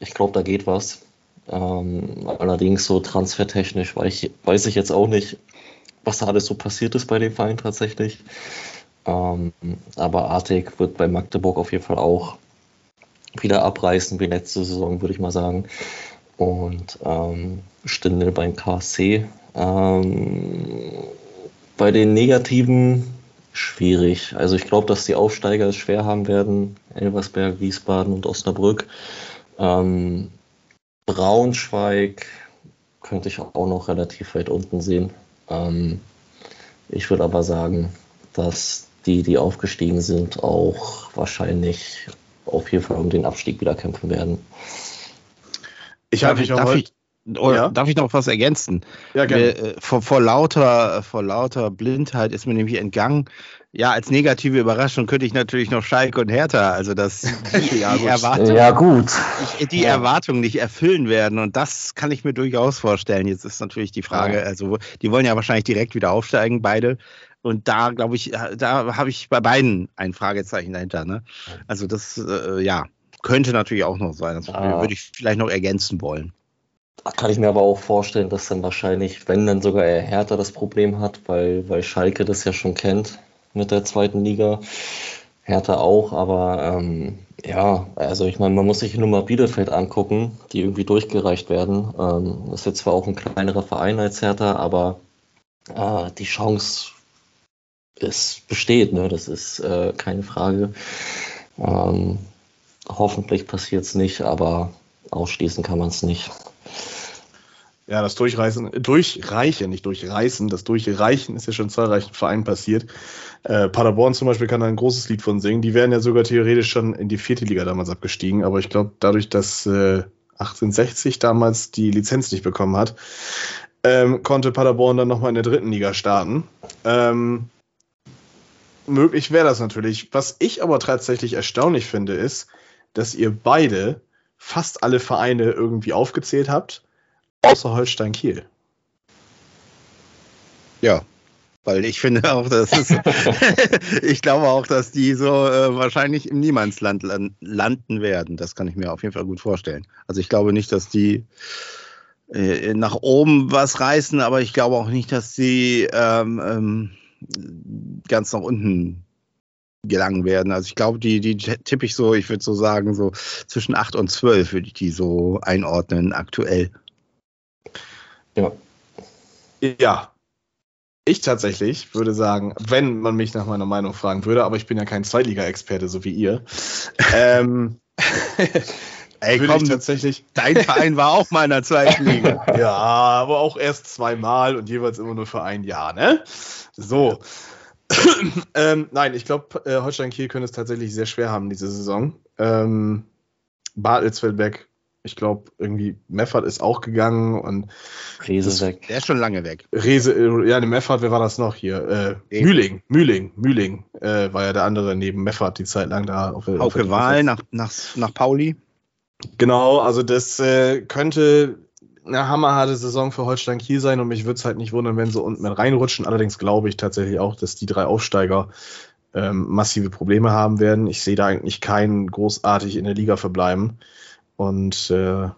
ich glaube, da geht was. Ähm, allerdings so transfertechnisch weiß ich, weiß ich jetzt auch nicht, was da alles so passiert ist bei dem Verein tatsächlich. Ähm, aber Artig wird bei Magdeburg auf jeden Fall auch wieder abreißen wie letzte Saison, würde ich mal sagen. Und ähm, Stindel beim KSC. Ähm, bei den Negativen schwierig. Also ich glaube, dass die Aufsteiger es schwer haben werden. Elversberg, Wiesbaden und Osnabrück. Ähm, Braunschweig könnte ich auch noch relativ weit unten sehen. Ähm, ich würde aber sagen, dass die, die aufgestiegen sind, auch wahrscheinlich auf jeden Fall um den Abstieg wieder kämpfen werden. Ich habe mich darf, ich, ja? darf ich noch was ergänzen? Ja, gerne. Äh, vor, vor, lauter, vor lauter Blindheit ist mir nämlich entgangen. Ja, als negative Überraschung könnte ich natürlich noch Schalke und Hertha, also dass die, ja, die Erwartung, ja, gut. die ja. Erwartungen nicht erfüllen werden. Und das kann ich mir durchaus vorstellen. Jetzt ist natürlich die Frage, also die wollen ja wahrscheinlich direkt wieder aufsteigen, beide. Und da glaube ich, da habe ich bei beiden ein Fragezeichen dahinter. Ne? Also das, äh, ja, könnte natürlich auch noch sein. Das ah. würde ich vielleicht noch ergänzen wollen. Da kann ich mir aber auch vorstellen, dass dann wahrscheinlich, wenn dann sogar er Hertha das Problem hat, weil, weil Schalke das ja schon kennt mit der zweiten Liga. Hertha auch, aber ähm, ja, also ich meine, man muss sich nur mal Bielefeld angucken, die irgendwie durchgereicht werden. Ähm, das ist jetzt zwar auch ein kleinerer Verein als Hertha, aber äh, die Chance es besteht, ne? das ist äh, keine Frage. Ähm, hoffentlich passiert es nicht, aber ausschließen kann man es nicht. Ja, das Durchreißen, Durchreichen, nicht Durchreißen, das Durchreichen ist ja schon zahlreichen Vereinen passiert. Äh, Paderborn zum Beispiel kann da ein großes Lied von singen. Die wären ja sogar theoretisch schon in die vierte Liga damals abgestiegen, aber ich glaube, dadurch, dass äh, 1860 damals die Lizenz nicht bekommen hat, ähm, konnte Paderborn dann nochmal in der dritten Liga starten. Ähm, möglich wäre das natürlich. Was ich aber tatsächlich erstaunlich finde, ist, dass ihr beide fast alle Vereine irgendwie aufgezählt habt Außer Holstein Kiel. Ja, weil ich finde auch, dass es, ich glaube auch, dass die so äh, wahrscheinlich im Niemandsland landen werden. Das kann ich mir auf jeden Fall gut vorstellen. Also ich glaube nicht, dass die äh, nach oben was reißen, aber ich glaube auch nicht, dass sie ähm, ähm, ganz nach unten gelangen werden. Also ich glaube, die, die tippe ich so, ich würde so sagen, so zwischen 8 und 12 würde ich die so einordnen aktuell. Ja. Ja. Ich tatsächlich würde sagen, wenn man mich nach meiner Meinung fragen würde, aber ich bin ja kein Zweitliga-Experte, so wie ihr. ähm, Ey, komm, tatsächlich. Dein Verein war auch mal in der zweiten Liga. ja, aber auch erst zweimal und jeweils immer nur für ein Jahr, ne? So. ähm, nein, ich glaube, äh, Holstein Kiel könnte es tatsächlich sehr schwer haben diese Saison. Ähm, Bartels fällt weg. Ich glaube, irgendwie Meffert ist auch gegangen und Rese ist weg. Der ist schon lange weg. Rese, äh, ja, der Meffert, wer war das noch hier? Äh, Mühling, Mühling, Mühling äh, war ja der andere neben Meffert die Zeit lang da. Auf, Hauke auf Wahl nach, nach, nach Pauli. Genau, also das äh, könnte eine hammerharte Saison für Holstein Kiel sein und mich würde es halt nicht wundern, wenn sie unten mit reinrutschen. Allerdings glaube ich tatsächlich auch, dass die drei Aufsteiger ähm, massive Probleme haben werden. Ich sehe da eigentlich keinen großartig in der Liga verbleiben. Und äh,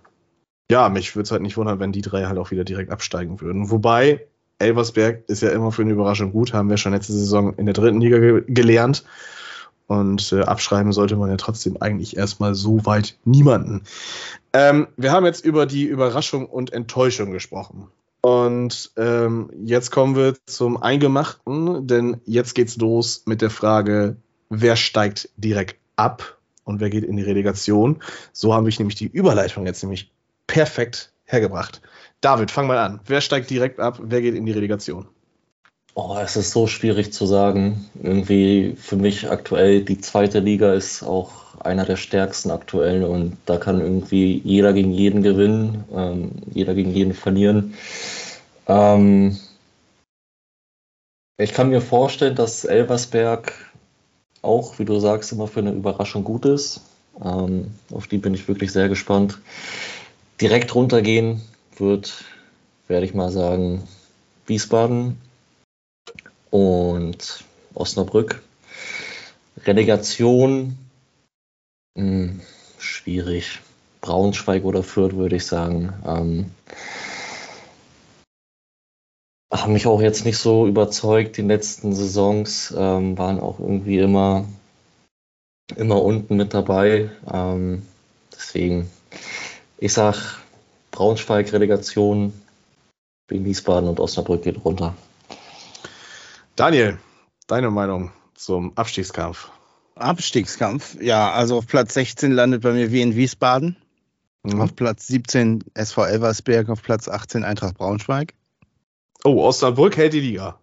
ja, mich würde es halt nicht wundern, wenn die drei halt auch wieder direkt absteigen würden. Wobei, Elversberg ist ja immer für eine Überraschung gut, haben wir schon letzte Saison in der dritten Liga ge gelernt. Und äh, abschreiben sollte man ja trotzdem eigentlich erstmal so weit niemanden. Ähm, wir haben jetzt über die Überraschung und Enttäuschung gesprochen. Und ähm, jetzt kommen wir zum Eingemachten, denn jetzt geht's los mit der Frage, wer steigt direkt ab und wer geht in die Relegation. So habe ich nämlich die Überleitung jetzt nämlich perfekt hergebracht. David, fang mal an. Wer steigt direkt ab? Wer geht in die Relegation? Oh, es ist so schwierig zu sagen. Irgendwie für mich aktuell die zweite Liga ist auch einer der stärksten aktuell und da kann irgendwie jeder gegen jeden gewinnen, ähm, jeder gegen jeden verlieren. Ähm, ich kann mir vorstellen, dass Elversberg auch, wie du sagst, immer für eine Überraschung gut ist. Ähm, auf die bin ich wirklich sehr gespannt. Direkt runtergehen wird, werde ich mal sagen, Wiesbaden und Osnabrück. Relegation, mh, hm, schwierig. Braunschweig oder Fürth, würde ich sagen. Ähm, haben mich auch jetzt nicht so überzeugt. Die letzten Saisons ähm, waren auch irgendwie immer, immer unten mit dabei. Ähm, deswegen, ich sag Braunschweig Relegation, wegen Wiesbaden und Osnabrück geht runter. Daniel, deine Meinung zum Abstiegskampf? Abstiegskampf, ja, also auf Platz 16 landet bei mir wie in Wiesbaden. Mhm. Auf Platz 17 SV Elversberg, auf Platz 18 Eintracht Braunschweig. Oh, Osnabrück hält die Liga.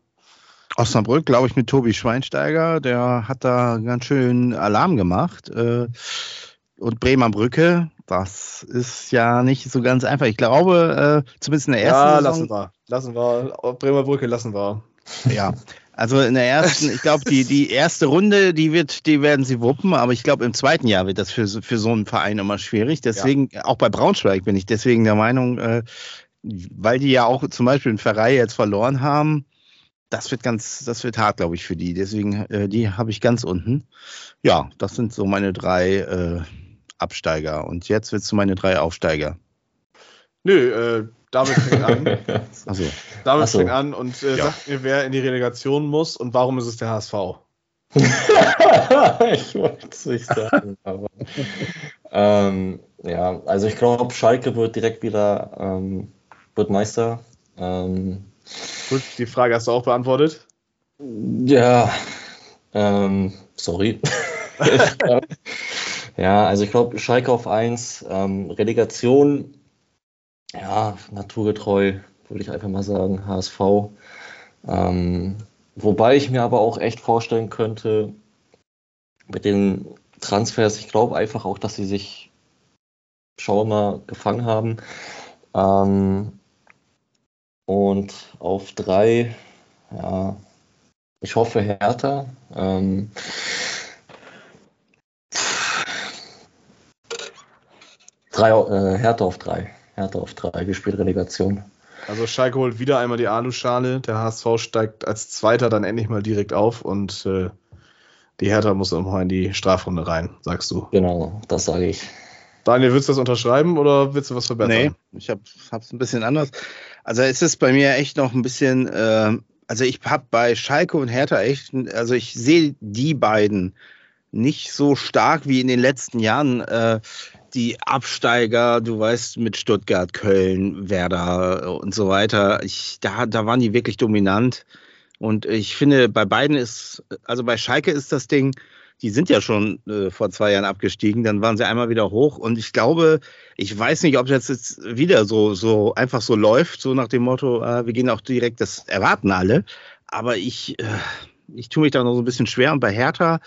Osnabrück, glaube ich, mit Tobi Schweinsteiger, der hat da ganz schön Alarm gemacht. Äh, und Bremer Brücke, das ist ja nicht so ganz einfach. Ich glaube, äh, zumindest in der ersten ja, Saison. Lassen wir. Lassen wir. Bremer Brücke lassen wir. Ja, also in der ersten, ich glaube, die, die erste Runde, die wird, die werden sie wuppen, aber ich glaube, im zweiten Jahr wird das für, für so einen Verein immer schwierig. Deswegen, ja. auch bei Braunschweig bin ich deswegen der Meinung, äh, weil die ja auch zum Beispiel in Ferrari jetzt verloren haben, das wird ganz, das wird hart, glaube ich, für die. Deswegen, äh, die habe ich ganz unten. Ja, das sind so meine drei äh, Absteiger. Und jetzt wird es meine drei Aufsteiger. Nö, äh, damit fängt an. Achso. Damit Achso. fängt an und äh, ja. sagt mir, wer in die Relegation muss und warum ist es der HSV? ich wollte es nicht sagen, aber. ähm, ja, also ich glaube, Schalke wird direkt wieder ähm, wird Meister. Ähm, Gut, die Frage hast du auch beantwortet. Ja, ähm, sorry. ja, also ich glaube, Schalke auf 1, ähm, Relegation ja, naturgetreu, würde ich einfach mal sagen, HSV. Ähm, wobei ich mir aber auch echt vorstellen könnte, mit den Transfers, ich glaube einfach auch, dass sie sich Schauer mal gefangen haben. Ähm, und auf drei, ja, ich hoffe Hertha. Ähm, drei, äh, Hertha auf drei. Hertha auf drei gespielt, Relegation. Also Schalke holt wieder einmal die Aluschale. Der HSV steigt als Zweiter dann endlich mal direkt auf und äh, die Hertha muss nochmal in die Strafrunde rein, sagst du. Genau, das sage ich. Daniel, willst du das unterschreiben oder willst du was verbessern? Nee, ich habe es ein bisschen anders. Also es ist bei mir echt noch ein bisschen, äh, also ich habe bei Schalke und Hertha echt, also ich sehe die beiden nicht so stark wie in den letzten Jahren. Äh, die Absteiger, du weißt, mit Stuttgart, Köln, Werder und so weiter, ich, da, da waren die wirklich dominant. Und ich finde, bei beiden ist, also bei Schalke ist das Ding, die sind ja schon äh, vor zwei Jahren abgestiegen, dann waren sie einmal wieder hoch. Und ich glaube, ich weiß nicht, ob das jetzt wieder so, so einfach so läuft, so nach dem Motto, äh, wir gehen auch direkt, das erwarten alle. Aber ich, äh, ich tue mich da noch so ein bisschen schwer. Und bei Hertha,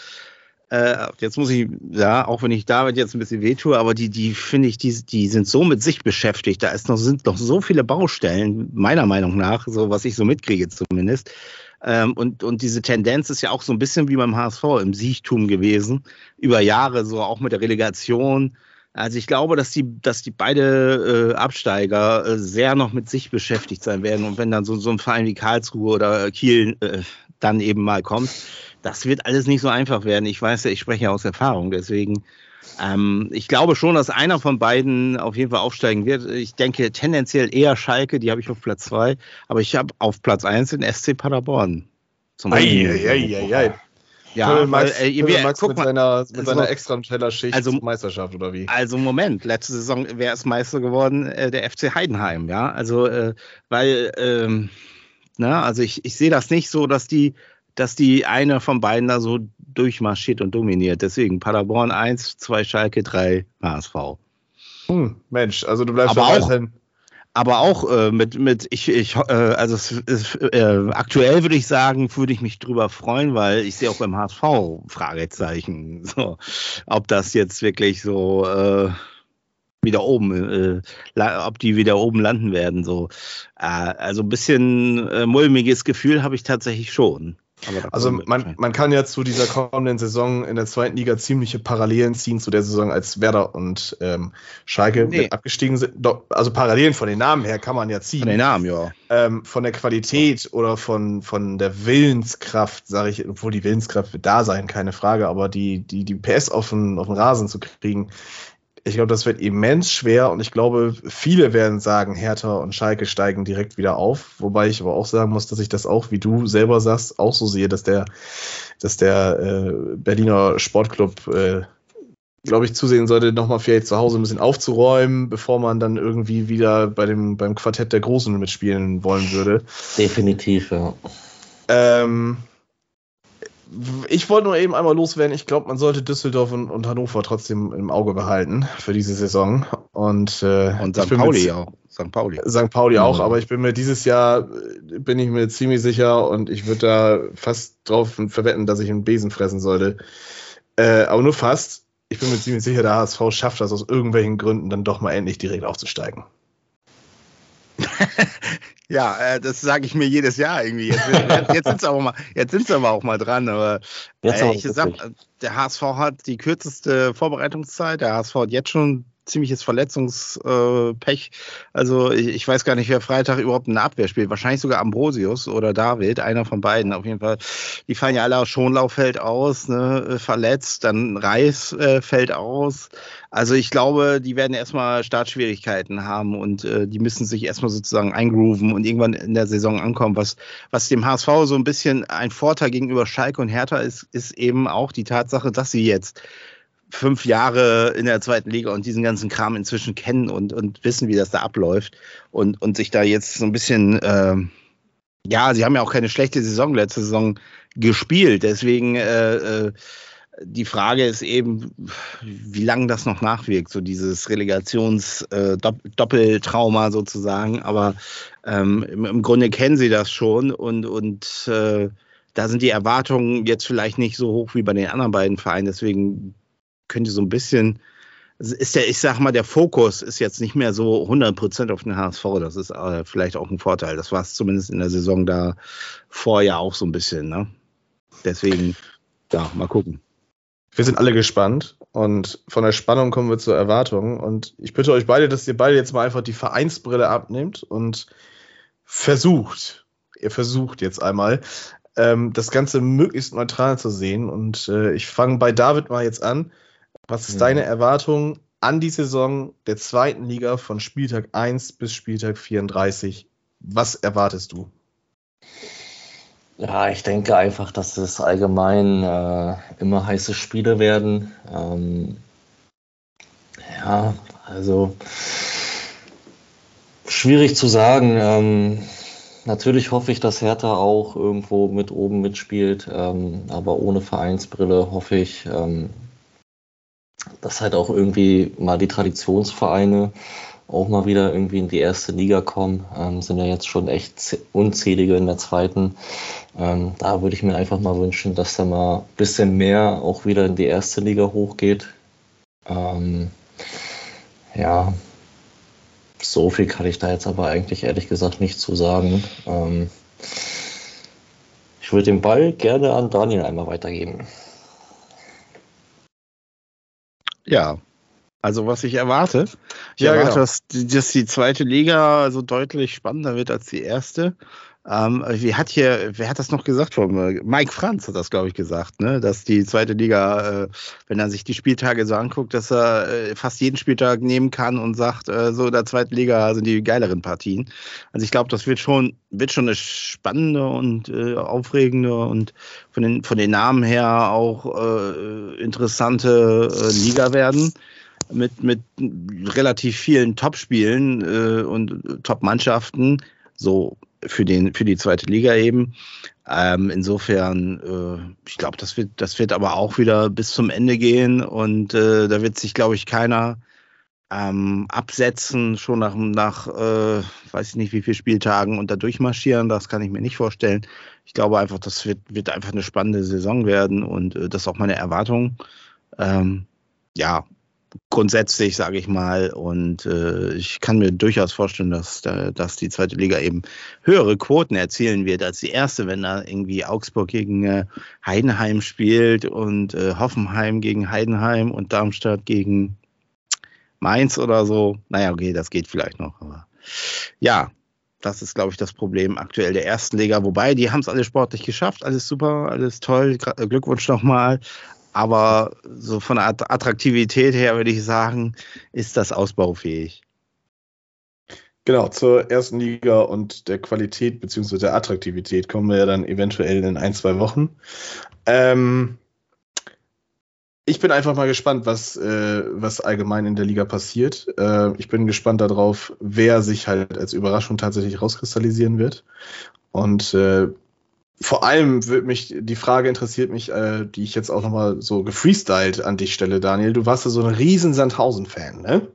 äh, jetzt muss ich, ja, auch wenn ich David jetzt ein bisschen wehtue, aber die, die finde ich, die, die sind so mit sich beschäftigt. Da ist noch, sind noch so viele Baustellen, meiner Meinung nach, so was ich so mitkriege zumindest. Ähm, und, und diese Tendenz ist ja auch so ein bisschen wie beim HSV im Siechtum gewesen, über Jahre, so auch mit der Relegation. Also ich glaube, dass die, dass die beide äh, Absteiger äh, sehr noch mit sich beschäftigt sein werden. Und wenn dann so, so ein Verein wie Karlsruhe oder Kiel äh, dann eben mal kommt, das wird alles nicht so einfach werden. Ich weiß ja, ich spreche ja aus Erfahrung, deswegen. Ähm, ich glaube schon, dass einer von beiden auf jeden Fall aufsteigen wird. Ich denke tendenziell eher Schalke, die habe ich auf Platz zwei, aber ich habe auf Platz eins den SC Paderborn. Zum Eieieiei. Ja, Phil Max, weil, äh, wir, Max mit, mal, seiner, mit also, seiner extra Tellerschicht also, Meisterschaft oder wie? Also Moment, letzte Saison wäre es Meister geworden, äh, der FC Heidenheim, ja. Also, äh, weil, ähm, na, also ich, ich sehe das nicht so, dass die dass die eine von beiden da so durchmarschiert und dominiert. Deswegen Paderborn 1, 2 Schalke, 3 HSV. Hm, Mensch, also du bleibst aber auch, aber auch äh, mit, mit ich, ich äh, also es, es, äh, aktuell würde ich sagen, würde ich mich drüber freuen, weil ich sehe auch beim HSV Fragezeichen, so, ob das jetzt wirklich so äh, wieder oben, äh, ob die wieder oben landen werden. So, äh, also ein bisschen äh, mulmiges Gefühl habe ich tatsächlich schon. Also man, man kann ja zu dieser kommenden Saison in der zweiten Liga ziemliche Parallelen ziehen zu der Saison, als Werder und ähm, Schalke nee. abgestiegen sind. Also Parallelen von den Namen her kann man ja ziehen. Von den Namen, ja. Ähm, von der Qualität oder von, von der Willenskraft, sage ich, obwohl die Willenskraft wird da sein, keine Frage, aber die, die, die PS auf den, auf den Rasen zu kriegen, ich glaube, das wird immens schwer und ich glaube, viele werden sagen, Hertha und Schalke steigen direkt wieder auf. Wobei ich aber auch sagen muss, dass ich das auch, wie du selber sagst, auch so sehe, dass der, dass der äh, Berliner Sportclub, äh, glaube ich, zusehen sollte, nochmal vielleicht zu Hause ein bisschen aufzuräumen, bevor man dann irgendwie wieder bei dem, beim Quartett der Großen mitspielen wollen würde. Definitiv, ja. Ähm, ich wollte nur eben einmal loswerden. Ich glaube, man sollte Düsseldorf und, und, Hannover trotzdem im Auge behalten für diese Saison. Und, äh, und St. Pauli auch. St. Pauli. St. Pauli auch, mhm. aber ich bin mir dieses Jahr, bin ich mir ziemlich sicher und ich würde da fast drauf verwetten, dass ich einen Besen fressen sollte. Äh, aber nur fast. Ich bin mir ziemlich sicher, der HSV schafft das aus irgendwelchen Gründen dann doch mal endlich direkt aufzusteigen. Ja, äh, das sage ich mir jedes Jahr irgendwie. Jetzt, jetzt sind sie aber mal, jetzt sind sie aber auch mal dran. Aber äh, ich sag, der HSV hat die kürzeste Vorbereitungszeit. Der HSV hat jetzt schon ziemliches Verletzungspech. Also ich, ich, weiß gar nicht, wer Freitag überhaupt eine Abwehr spielt. Wahrscheinlich sogar Ambrosius oder David, einer von beiden. Auf jeden Fall. Die fallen ja alle aus Schonlauf fällt aus, ne, verletzt. Dann Reis äh, fällt aus. Also ich glaube, die werden erstmal Startschwierigkeiten haben und äh, die müssen sich erstmal sozusagen eingrooven und irgendwann in der Saison ankommen. Was, was dem HSV so ein bisschen ein Vorteil gegenüber Schalke und Hertha ist, ist eben auch die Tatsache, dass sie jetzt fünf Jahre in der zweiten Liga und diesen ganzen Kram inzwischen kennen und, und wissen, wie das da abläuft und, und sich da jetzt so ein bisschen, äh, ja, sie haben ja auch keine schlechte Saison letzte Saison gespielt. Deswegen äh, äh, die Frage ist eben, wie lange das noch nachwirkt, so dieses Relegations-Doppeltrauma äh, sozusagen. Aber ähm, im, im, Grunde kennen sie das schon und, und äh, da sind die Erwartungen jetzt vielleicht nicht so hoch wie bei den anderen beiden Vereinen. Deswegen könnte so ein bisschen, ist der, ich sag mal, der Fokus ist jetzt nicht mehr so 100% auf den HSV. Das ist äh, vielleicht auch ein Vorteil. Das war es zumindest in der Saison da vorher auch so ein bisschen. Ne? Deswegen, ja, mal gucken. Wir sind alle gespannt und von der Spannung kommen wir zur Erwartung. Und ich bitte euch beide, dass ihr beide jetzt mal einfach die Vereinsbrille abnehmt und versucht, ihr versucht jetzt einmal, ähm, das Ganze möglichst neutral zu sehen. Und äh, ich fange bei David mal jetzt an. Was ist mhm. deine Erwartung an die Saison der zweiten Liga von Spieltag 1 bis Spieltag 34? Was erwartest du? Ja, ich denke einfach, dass es allgemein äh, immer heiße Spiele werden. Ähm, ja, also schwierig zu sagen. Ähm, natürlich hoffe ich, dass Hertha auch irgendwo mit oben mitspielt, ähm, aber ohne Vereinsbrille hoffe ich, ähm, dass halt auch irgendwie mal die Traditionsvereine auch mal wieder irgendwie in die erste Liga kommen. Ähm, sind ja jetzt schon echt unzählige in der zweiten. Ähm, da würde ich mir einfach mal wünschen, dass da mal ein bisschen mehr auch wieder in die erste Liga hochgeht. Ähm, ja, so viel kann ich da jetzt aber eigentlich ehrlich gesagt nicht zu sagen. Ähm, ich würde den Ball gerne an Daniel einmal weitergeben. Ja, also was ich erwarte, ich ja, erwarte, genau. dass, dass die zweite Liga so deutlich spannender wird als die erste. Ähm, wie hat hier, wer hat das noch gesagt? Mike Franz hat das, glaube ich, gesagt, ne? dass die zweite Liga, äh, wenn er sich die Spieltage so anguckt, dass er äh, fast jeden Spieltag nehmen kann und sagt, äh, so in der zweiten Liga sind die geileren Partien. Also ich glaube, das wird schon, wird schon eine spannende und äh, aufregende und von den, von den Namen her auch äh, interessante äh, Liga werden mit, mit relativ vielen Top-Spielen äh, und Top-Mannschaften. So für, den, für die zweite Liga eben. Ähm, insofern, äh, ich glaube, das wird, das wird aber auch wieder bis zum Ende gehen und äh, da wird sich, glaube ich, keiner ähm, absetzen, schon nach, nach äh, weiß ich nicht, wie viele Spieltagen und da durchmarschieren. Das kann ich mir nicht vorstellen. Ich glaube einfach, das wird, wird einfach eine spannende Saison werden und äh, das ist auch meine Erwartung. Ähm, ja, grundsätzlich, sage ich mal. Und äh, ich kann mir durchaus vorstellen, dass, dass die zweite Liga eben höhere Quoten erzielen wird als die erste, wenn da irgendwie Augsburg gegen äh, Heidenheim spielt und äh, Hoffenheim gegen Heidenheim und Darmstadt gegen Mainz oder so. Naja, okay, das geht vielleicht noch. Aber ja, das ist, glaube ich, das Problem aktuell der ersten Liga. Wobei, die haben es alle sportlich geschafft. Alles super, alles toll. Glückwunsch nochmal. Aber so von der Attraktivität her würde ich sagen, ist das ausbaufähig. Genau, zur ersten Liga und der Qualität bzw. der Attraktivität kommen wir ja dann eventuell in ein, zwei Wochen. Ähm, ich bin einfach mal gespannt, was, äh, was allgemein in der Liga passiert. Äh, ich bin gespannt darauf, wer sich halt als Überraschung tatsächlich rauskristallisieren wird. Und äh, vor allem wird mich, die Frage interessiert mich, äh, die ich jetzt auch nochmal so gefreestylt an dich stelle, Daniel. Du warst ja so ein riesen Sandhausen-Fan, ne?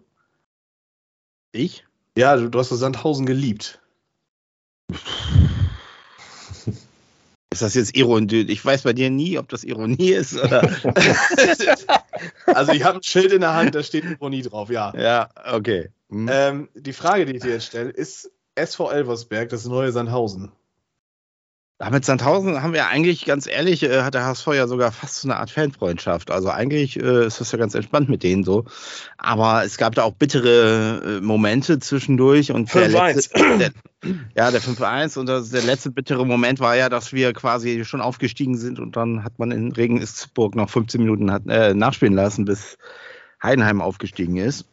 Ich? Ja, du, du hast so Sandhausen geliebt. Ist das jetzt Ironie? Ich weiß bei dir nie, ob das Ironie ist oder. also ich habe ein Schild in der Hand, da steht Ironie drauf, ja. Ja, okay. Hm. Ähm, die Frage, die ich dir jetzt stelle, ist SV Elversberg das neue Sandhausen? Mit Sandhausen haben wir eigentlich, ganz ehrlich, äh, hat der HSV ja sogar fast so eine Art Fanfreundschaft. Also eigentlich äh, ist das ja ganz entspannt mit denen so. Aber es gab da auch bittere äh, Momente zwischendurch. Und der letzte, der, ja, der 5-1 und das, der letzte bittere Moment war ja, dass wir quasi schon aufgestiegen sind und dann hat man in Regensburg noch 15 Minuten hat, äh, nachspielen lassen, bis Heidenheim aufgestiegen ist.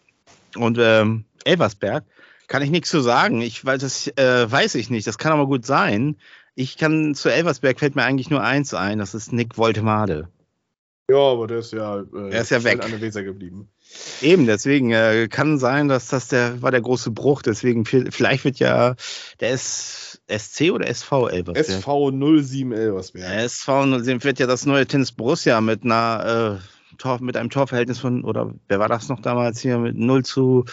Und ähm, Elversberg kann ich nichts zu sagen. Ich, weil das äh, weiß ich nicht. Das kann aber gut sein. Ich kann zu Elversberg fällt mir eigentlich nur eins ein, das ist Nick Woltemade. Ja, aber der ist ja, äh, er ist ja weg. an der Weser geblieben. Eben, deswegen äh, kann sein, dass das der war der große Bruch. Deswegen vielleicht wird ja der ist SC oder SV Elversberg? SV 07 Elversberg. SV 07 wird ja das neue Tennis Borussia mit einer äh, Tor, mit einem Torverhältnis von oder wer war das noch damals hier mit 0 zu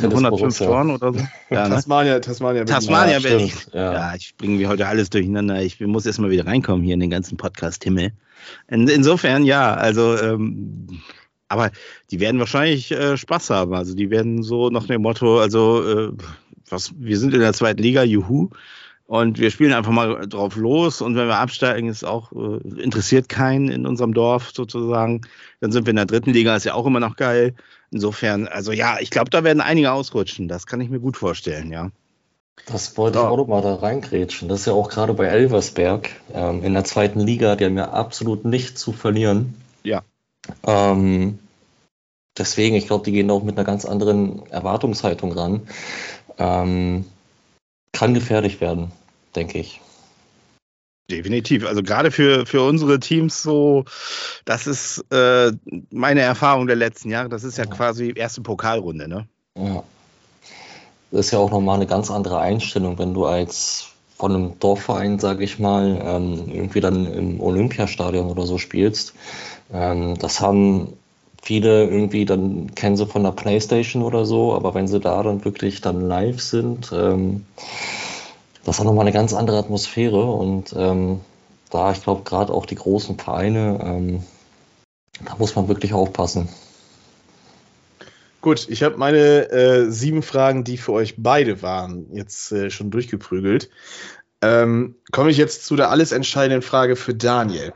105 Toren oder so. Ja, ne? Tasmania, Tasmania, Tasmania ja, Berlin. Ja. ja, ich bringe wir heute alles durcheinander. Ich muss erstmal wieder reinkommen hier in den ganzen Podcast-Himmel. In, insofern, ja, also, ähm, aber die werden wahrscheinlich äh, Spaß haben. Also, die werden so nach dem Motto, also, äh, was, wir sind in der zweiten Liga, juhu. Und wir spielen einfach mal drauf los. Und wenn wir absteigen, ist auch, äh, interessiert keinen in unserem Dorf sozusagen. Dann sind wir in der dritten Liga, ist ja auch immer noch geil. Insofern, also ja, ich glaube, da werden einige ausrutschen. Das kann ich mir gut vorstellen, ja. Das wollte ja. ich auch noch mal da reingrätschen. Das ist ja auch gerade bei Elversberg ähm, in der zweiten Liga, die haben ja absolut nichts zu verlieren. Ja. Ähm, deswegen, ich glaube, die gehen auch mit einer ganz anderen Erwartungshaltung ran. Ähm, kann gefährlich werden, denke ich. Definitiv. Also gerade für, für unsere Teams so, das ist äh, meine Erfahrung der letzten Jahre. Das ist ja, ja. quasi erste Pokalrunde, ne? Ja. Das ist ja auch nochmal eine ganz andere Einstellung, wenn du als von einem Dorfverein, sage ich mal, ähm, irgendwie dann im Olympiastadion oder so spielst. Ähm, das haben viele irgendwie, dann kennen sie von der Playstation oder so, aber wenn sie da dann wirklich dann live sind, ähm, das hat nochmal eine ganz andere Atmosphäre und ähm, da, ich glaube, gerade auch die großen Vereine, ähm, da muss man wirklich aufpassen. Gut, ich habe meine äh, sieben Fragen, die für euch beide waren, jetzt äh, schon durchgeprügelt. Ähm, Komme ich jetzt zu der alles entscheidenden Frage für Daniel.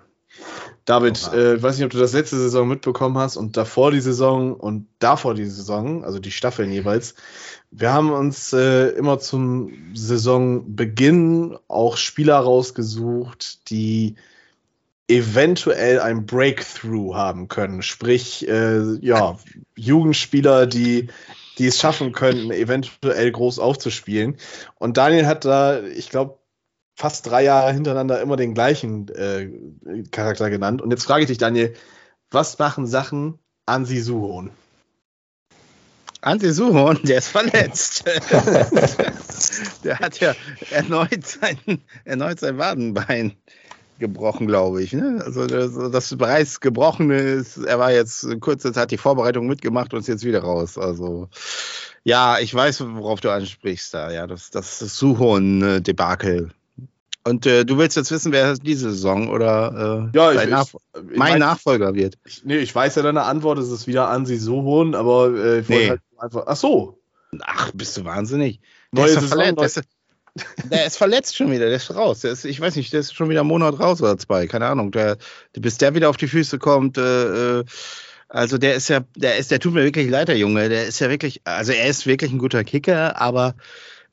David, äh, weiß nicht, ob du das letzte Saison mitbekommen hast und davor die Saison und davor die Saison, also die Staffeln jeweils. Wir haben uns äh, immer zum Saisonbeginn auch Spieler rausgesucht, die eventuell ein Breakthrough haben können. Sprich, äh, ja, Jugendspieler, die, die es schaffen könnten, eventuell groß aufzuspielen. Und Daniel hat da, ich glaube, fast drei Jahre hintereinander immer den gleichen äh, Charakter genannt. Und jetzt frage ich dich, Daniel, was machen Sachen Ansi Suhon? Ansi Suhon, der ist verletzt. der hat ja erneut sein, erneut sein Wadenbein gebrochen, glaube ich. Ne? Also das, das bereits gebrochene ist, er war jetzt kurze Zeit die Vorbereitung mitgemacht und ist jetzt wieder raus. Also ja, ich weiß, worauf du ansprichst da. Ja, das, das Suhon-Debakel Und äh, du willst jetzt wissen, wer diese Saison oder äh, ja, ich, Nach ich, mein ich Nachfolger wird? Ich, nee, ich weiß ja deine Antwort, es ist wieder Ansi Sohon, aber äh, ich nee. halt einfach. Ach so. Ach, bist du wahnsinnig. Der Neue ist Saison, verletzt. Der, ist, der ist verletzt schon wieder, der ist raus. Der ist, ich weiß nicht, der ist schon wieder einen Monat raus oder zwei, keine Ahnung. Der, bis der wieder auf die Füße kommt, äh, äh, also der ist ja, der ist, der tut mir wirklich leid, der Junge. Der ist ja wirklich, also er ist wirklich ein guter Kicker, aber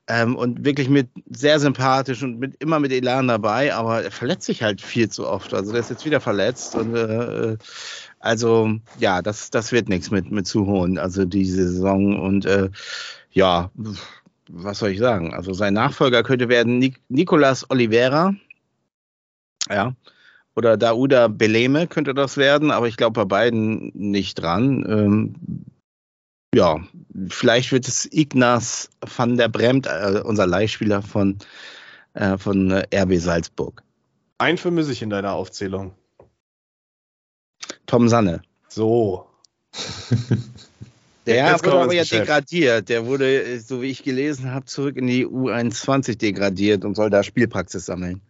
ähm, und wirklich mit sehr sympathisch und mit immer mit Elan dabei, aber er verletzt sich halt viel zu oft. Also der ist jetzt wieder verletzt und äh, also ja, das, das wird nichts mit, mit Zuholen, also diese Saison und äh, ja, was soll ich sagen? Also sein Nachfolger könnte werden Nic Nicolas Oliveira. Ja. Oder Dauda Beleme könnte das werden, aber ich glaube bei beiden nicht dran. Ähm, ja, vielleicht wird es Ignaz van der Bremt, äh, unser Leihspieler von, äh, von äh, RB Salzburg. Ein vermisse ich in deiner Aufzählung. Tom Sanne. So. Der wurde aber ja degradiert. Der wurde, so wie ich gelesen habe, zurück in die U21 degradiert und soll da Spielpraxis sammeln.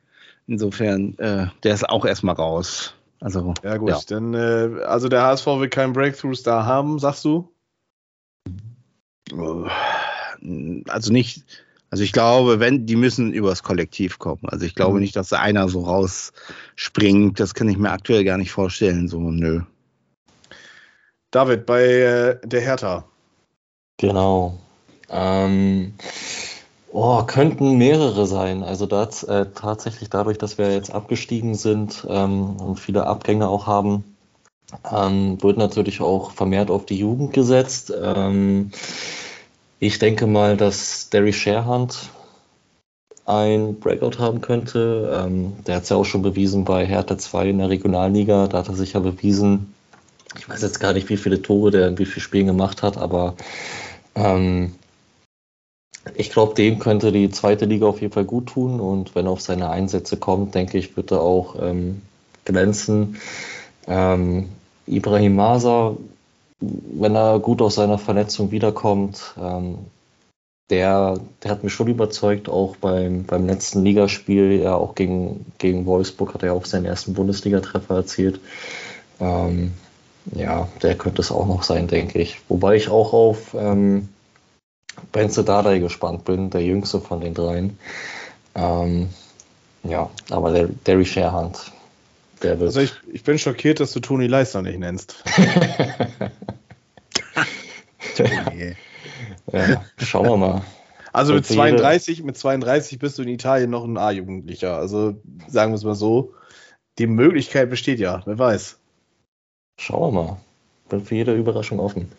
Insofern, äh, der ist auch erstmal raus. Also, ja, gut. Ja. Dann, äh, also der HSV will keinen Breakthrough-Star haben, sagst du? Also nicht, also ich glaube, wenn, die müssen übers Kollektiv kommen. Also ich glaube mhm. nicht, dass da einer so rausspringt. Das kann ich mir aktuell gar nicht vorstellen. So, nö. David, bei äh, der Hertha. Genau. Ähm, oh, könnten mehrere sein. Also das, äh, tatsächlich dadurch, dass wir jetzt abgestiegen sind ähm, und viele Abgänge auch haben, ähm, wird natürlich auch vermehrt auf die Jugend gesetzt. Ähm, ich denke mal, dass Derry Sharehand ein Breakout haben könnte. Ähm, der hat es ja auch schon bewiesen bei Hertha 2 in der Regionalliga. Da hat er sich ja bewiesen, ich weiß jetzt gar nicht, wie viele Tore der in wie vielen Spielen gemacht hat, aber ähm, ich glaube, dem könnte die zweite Liga auf jeden Fall gut tun. Und wenn er auf seine Einsätze kommt, denke ich, wird er auch ähm, glänzen. Ähm, Ibrahim Maser, wenn er gut aus seiner Verletzung wiederkommt, ähm, der, der hat mich schon überzeugt, auch beim, beim letzten Ligaspiel, ja auch gegen, gegen Wolfsburg hat er auch seinen ersten Bundesliga-Treffer erzielt. Ähm, ja, der könnte es auch noch sein, denke ich. Wobei ich auch auf ähm, Benze Dardai gespannt bin, der jüngste von den dreien. Ähm, ja, aber der Derry Sharehand, der wird. Also ich, ich bin schockiert, dass du Toni Leisner nicht nennst. ja, schauen wir mal. Also mit 32, mit 32 bist du in Italien noch ein A-Jugendlicher. Also sagen wir es mal so. Die Möglichkeit besteht ja, wer weiß. Schauen wir mal. Bin für jede Überraschung offen.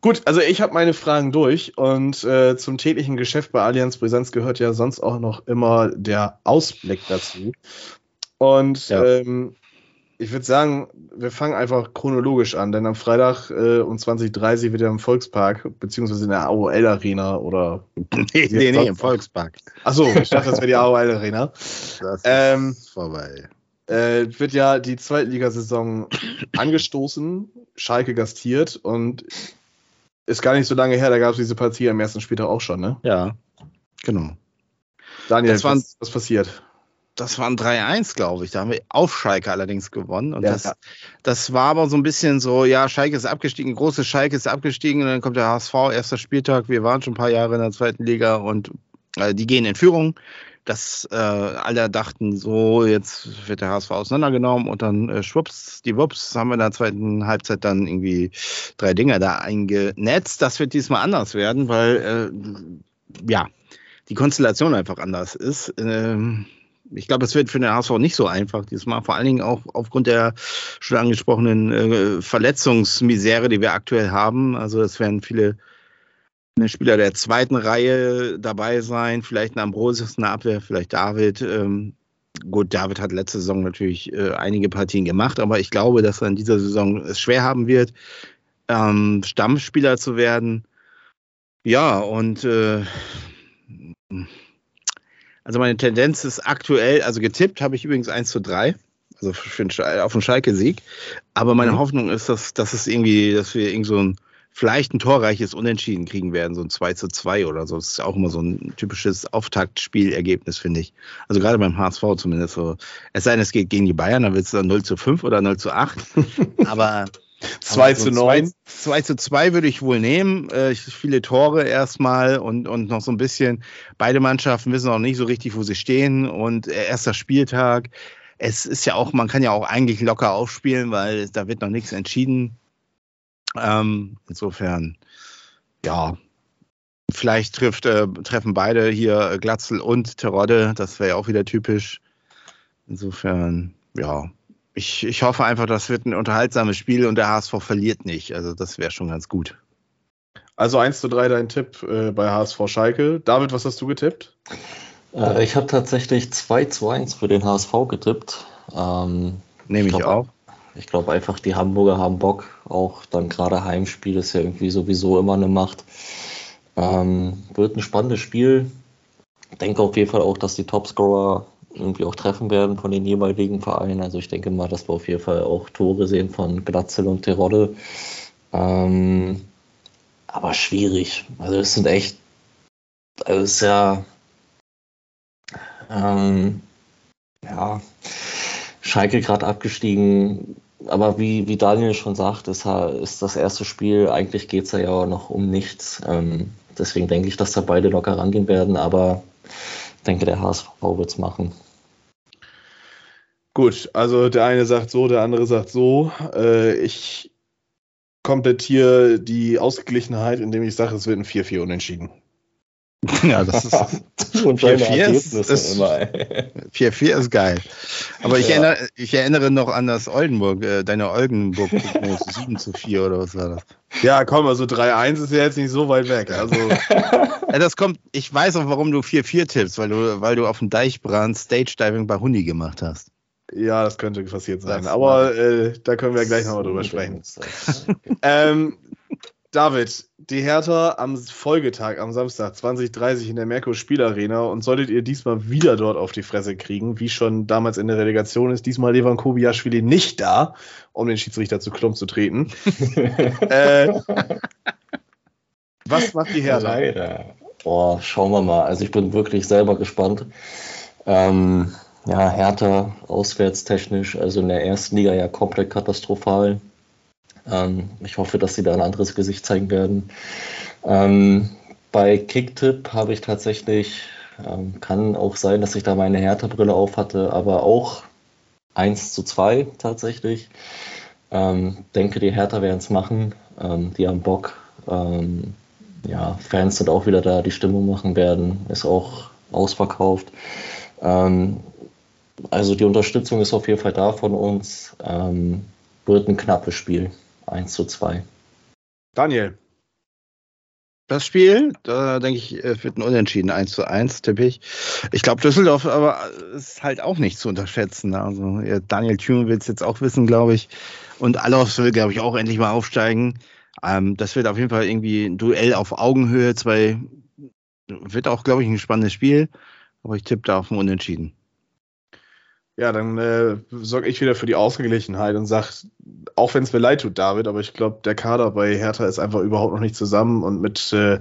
Gut, also ich habe meine Fragen durch und äh, zum täglichen Geschäft bei Allianz Brisanz gehört ja sonst auch noch immer der Ausblick dazu. Und ja. ähm, ich würde sagen, wir fangen einfach chronologisch an, denn am Freitag äh, um 20.30 wird ja im Volkspark, beziehungsweise in der AOL Arena oder. nee, nee, nee, im Volkspark. Achso, ich dachte, das wäre die AOL Arena. Das ähm, ist vorbei. Äh, wird ja die Zweitligasaison angestoßen, Schalke gastiert und ist gar nicht so lange her, da gab es diese Partie am ersten Spieltag auch schon, ne? Ja, genau. Daniel, was, waren, was passiert? Das waren 3-1, glaube ich. Da haben wir auf Schalke allerdings gewonnen. Und ja, das, das war aber so ein bisschen so, ja, Schalke ist abgestiegen, große Schalke ist abgestiegen und dann kommt der HSV, erster Spieltag. Wir waren schon ein paar Jahre in der zweiten Liga und äh, die gehen in Führung. Das äh, alle dachten so, jetzt wird der HSV auseinandergenommen und dann äh, schwupps, die Wups, haben wir in der zweiten Halbzeit dann irgendwie drei Dinger da eingenetzt. Das wird diesmal anders werden, weil äh, ja, die Konstellation einfach anders ist. Ähm, ich glaube, es wird für den HSV nicht so einfach diesmal, vor allen Dingen auch aufgrund der schon angesprochenen äh, Verletzungsmisere, die wir aktuell haben. Also es werden viele Spieler der zweiten Reihe dabei sein, vielleicht ein Ambrosius in der Abwehr, vielleicht David. Ähm, gut, David hat letzte Saison natürlich äh, einige Partien gemacht, aber ich glaube, dass er in dieser Saison es schwer haben wird, ähm, Stammspieler zu werden. Ja, und äh, also meine Tendenz ist aktuell, also getippt habe ich übrigens 1 zu 3, also für, auf einen Schalke-Sieg. Aber meine mhm. Hoffnung ist, dass, dass es irgendwie, dass wir irgendwie so ein vielleicht ein torreiches Unentschieden kriegen werden, so ein 2 zu 2 oder so. Das ist auch immer so ein typisches Auftaktspielergebnis, finde ich. Also gerade beim HSV zumindest so. Es sei denn, es geht gegen die Bayern, dann wird es dann 0 zu 5 oder 0 zu 8. Aber 2 zu 9. 2 zu 2 würde ich wohl nehmen. Äh, viele Tore erstmal und, und noch so ein bisschen. Beide Mannschaften wissen auch nicht so richtig, wo sie stehen. Und erster Spieltag. Es ist ja auch, man kann ja auch eigentlich locker aufspielen, weil da wird noch nichts entschieden. Ähm, insofern, ja, vielleicht trifft, äh, treffen beide hier Glatzel und Terodde. Das wäre ja auch wieder typisch. Insofern, ja, ich, ich hoffe einfach, das wird ein unterhaltsames Spiel und der HSV verliert nicht. Also das wäre schon ganz gut. Also 1 zu 3 dein Tipp äh, bei HSV Schalke. David, was hast du getippt? Äh, ich habe tatsächlich 2 zu 1 für den HSV getippt. Ähm, Nehme ich, ich auch. Ich glaube einfach, die Hamburger haben Bock. Auch dann gerade Heimspiel ist ja irgendwie sowieso immer eine Macht. Ähm, wird ein spannendes Spiel. Ich denke auf jeden Fall auch, dass die Topscorer irgendwie auch treffen werden von den jeweiligen Vereinen. Also ich denke mal, dass wir auf jeden Fall auch Tore sehen von Glatzel und Terodde. Ähm, aber schwierig. Also es sind echt, also es ist ja, ähm, ja, Schalke gerade abgestiegen. Aber wie, wie Daniel schon sagt, ist, ist das erste Spiel, eigentlich geht es ja noch um nichts. Ähm, deswegen denke ich, dass da beide locker rangehen werden, aber ich denke, der HSV wird es machen. Gut, also der eine sagt so, der andere sagt so. Äh, ich komplettiere die Ausgeglichenheit, indem ich sage, es wird ein 4-4 unentschieden. Ja, das ist 4-4 ist, ist, 4-4 ist geil. Aber ich, ja. erinnere, ich erinnere noch an das Oldenburg, äh, deine Oldenburg 7 zu 4 oder was war das? Ja, komm, also 3-1 ist ja jetzt nicht so weit weg. Also. ja, das kommt, ich weiß auch, warum du 4-4 tippst, weil du, weil du auf dem Deichbrand Stage Diving bei Hundi gemacht hast. Ja, das könnte passiert sein. Das aber äh, da können wir gleich nochmal drüber sprechen. ähm, David, die Hertha am Folgetag, am Samstag 2030 in der Merkur Spielarena und solltet ihr diesmal wieder dort auf die Fresse kriegen, wie schon damals in der Relegation ist, diesmal Levan Kobiaschwili nicht da, um den Schiedsrichter zu Klump zu treten. äh, was macht die Hertha? Leider. Boah, schauen wir mal. Also ich bin wirklich selber gespannt. Ähm, ja, Hertha auswärtstechnisch, also in der ersten Liga ja komplett katastrophal. Ähm, ich hoffe, dass sie da ein anderes Gesicht zeigen werden. Ähm, bei Kicktip habe ich tatsächlich, ähm, kann auch sein, dass ich da meine Hertha-Brille auf hatte, aber auch 1 zu 2 tatsächlich. Ähm, denke, die Hertha werden es machen. Ähm, die haben Bock. Ähm, ja, Fans sind auch wieder da, die Stimmung machen werden, ist auch ausverkauft. Ähm, also die Unterstützung ist auf jeden Fall da von uns. Ähm, wird ein knappes Spiel. 1 zu 2. Daniel. Das Spiel, da denke ich, wird ein Unentschieden 1 zu 1, tippe ich. Ich glaube, Düsseldorf aber ist halt auch nicht zu unterschätzen. Also Daniel Thune will es jetzt auch wissen, glaube ich. Und Alofs will, glaube ich, auch endlich mal aufsteigen. Ähm, das wird auf jeden Fall irgendwie ein Duell auf Augenhöhe. Zwei wird auch, glaube ich, ein spannendes Spiel. Aber ich tippe da auf ein Unentschieden. Ja, dann äh, sorge ich wieder für die Ausgeglichenheit und sage, auch wenn es mir leid tut, David, aber ich glaube, der Kader bei Hertha ist einfach überhaupt noch nicht zusammen und mit äh,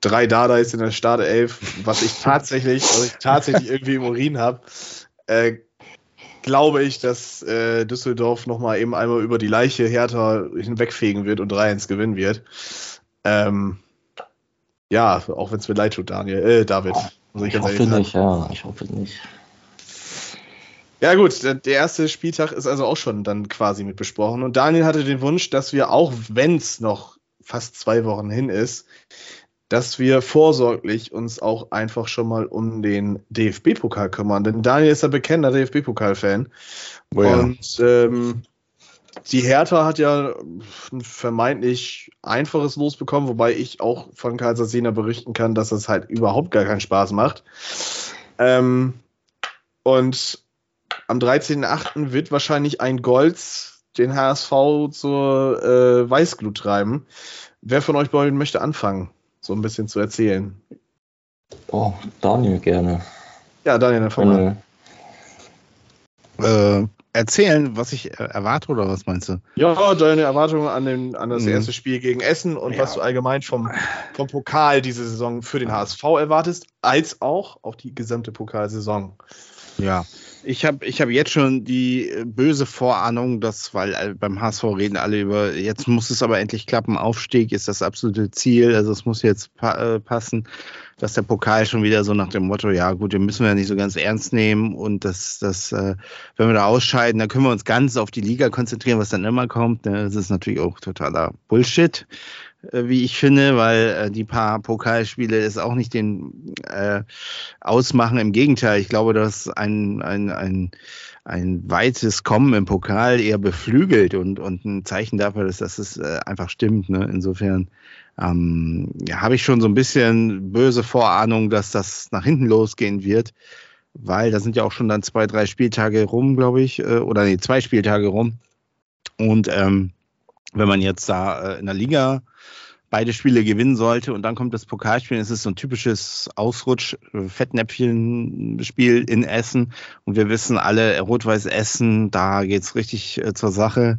drei Dardais in der Startelf, was ich tatsächlich, was ich tatsächlich irgendwie im Urin habe, äh, glaube ich, dass äh, Düsseldorf nochmal eben einmal über die Leiche Hertha hinwegfegen wird und 3-1 gewinnen wird. Ähm, ja, auch wenn es mir leid tut, Daniel, äh, David. ich, ich hoffe nicht, ja, ich hoffe nicht. Ja gut, der erste Spieltag ist also auch schon dann quasi mit besprochen. Und Daniel hatte den Wunsch, dass wir, auch wenn es noch fast zwei Wochen hin ist, dass wir vorsorglich uns auch einfach schon mal um den DFB-Pokal kümmern. Denn Daniel ist ein bekennender DFB-Pokal-Fan. Oh ja. Und ähm, die Hertha hat ja ein vermeintlich einfaches Los bekommen, wobei ich auch von Sena berichten kann, dass das halt überhaupt gar keinen Spaß macht. Ähm, und am 13.8. wird wahrscheinlich ein Golds den HSV zur äh, Weißglut treiben. Wer von euch beiden möchte anfangen, so ein bisschen zu erzählen? Oh, Daniel gerne. Ja, Daniel, dann fang mal. Äh, erzählen, was ich erwarte oder was meinst du? Ja, deine Erwartungen an, den, an das mhm. erste Spiel gegen Essen und ja. was du allgemein vom, vom Pokal diese Saison für den HSV erwartest, als auch auf die gesamte Pokalsaison. Ja, ich habe ich hab jetzt schon die äh, böse Vorahnung, dass, weil äh, beim HSV reden alle über, jetzt muss es aber endlich klappen, Aufstieg ist das absolute Ziel, also es muss jetzt pa äh, passen, dass der Pokal schon wieder so nach dem Motto, ja gut, den müssen wir nicht so ganz ernst nehmen und das, das wenn wir da ausscheiden, dann können wir uns ganz auf die Liga konzentrieren, was dann immer kommt. Ne? Das ist natürlich auch totaler Bullshit. Äh, wie ich finde, weil äh, die paar Pokalspiele es auch nicht den äh, ausmachen. Im Gegenteil, ich glaube, dass ein, ein, ein, ein weites Kommen im Pokal eher beflügelt und, und ein Zeichen dafür ist, dass es äh, einfach stimmt. Ne? Insofern ähm, ja, habe ich schon so ein bisschen böse Vorahnung, dass das nach hinten losgehen wird, weil da sind ja auch schon dann zwei, drei Spieltage rum, glaube ich, äh, oder nee, zwei Spieltage rum. Und ähm, wenn man jetzt da äh, in der Liga beide Spiele gewinnen sollte und dann kommt das Pokalspiel. Es ist so ein typisches Ausrutsch-Fettnäpfchen-Spiel in Essen und wir wissen alle, Rot-Weiß Essen, da geht's richtig äh, zur Sache.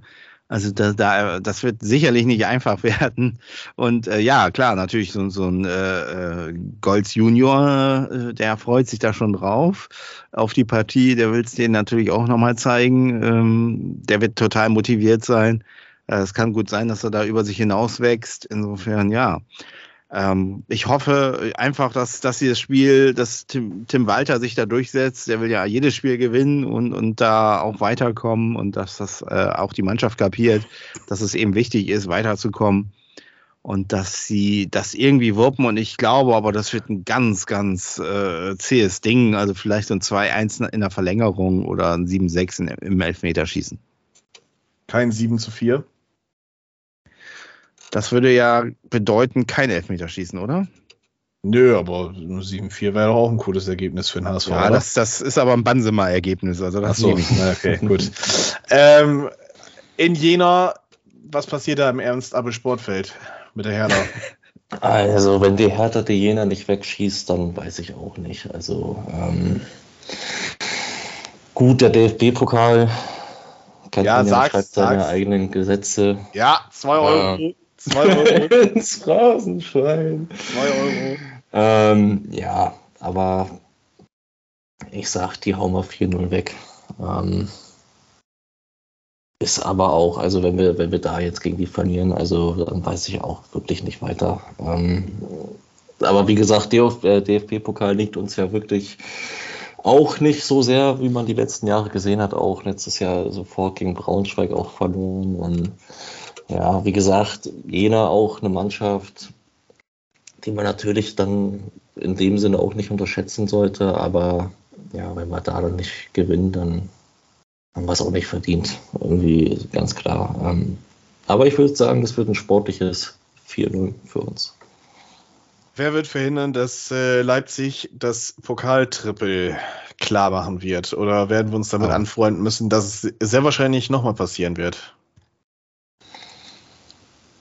Also da, da, das wird sicherlich nicht einfach werden. Und äh, ja, klar, natürlich so, so ein äh, äh Golds Junior, äh, der freut sich da schon drauf auf die Partie. Der will es denen natürlich auch nochmal zeigen. Ähm, der wird total motiviert sein. Äh, es kann gut sein, dass er da über sich hinaus wächst. Insofern, ja. Ähm, ich hoffe einfach, dass, dass sie das Spiel, dass Tim, Tim Walter sich da durchsetzt. Der will ja jedes Spiel gewinnen und, und da auch weiterkommen und dass das äh, auch die Mannschaft kapiert, dass es eben wichtig ist, weiterzukommen und dass sie das irgendwie wuppen. Und ich glaube aber, das wird ein ganz, ganz äh, zähes Ding. Also vielleicht ein 2-1 in der Verlängerung oder ein 7-6 im Elfmeterschießen. Kein 7 zu 4? Das würde ja bedeuten, kein Elfmeterschießen, oder? Nö, aber 7-4 wäre doch auch ein cooles Ergebnis für den HSV. Ja, das, das, ist aber ein Bansemer-Ergebnis. Also das Ach so, okay, gut. ähm, in Jena, was passiert da im Ernst Abel Sportfeld mit der Hertha? Also, wenn die Hertha die Jena nicht wegschießt, dann weiß ich auch nicht. Also, ähm, gut, der DFB-Pokal kennt ja, man ja, schreibt seine eigenen Gesetze. Ja, 2 Euro. Äh, Zwei Euro. ins Phrasenschwein. Zwei Euro. Ähm, ja, aber ich sag, die hauen wir 4-0 weg. Ähm, ist aber auch, also wenn wir, wenn wir da jetzt gegen die verlieren, also dann weiß ich auch wirklich nicht weiter. Ähm, aber wie gesagt, der DFB-Pokal liegt uns ja wirklich auch nicht so sehr, wie man die letzten Jahre gesehen hat. Auch letztes Jahr sofort gegen Braunschweig auch verloren. Und ja, wie gesagt, Jena auch eine Mannschaft, die man natürlich dann in dem Sinne auch nicht unterschätzen sollte. Aber ja, wenn wir da dann nicht gewinnen, dann haben wir es auch nicht verdient. Irgendwie ganz klar. Ähm, aber ich würde sagen, das wird ein sportliches 4-0 für uns. Wer wird verhindern, dass äh, Leipzig das Pokaltrippel klar machen wird? Oder werden wir uns damit oh. anfreunden müssen, dass es sehr wahrscheinlich nochmal passieren wird?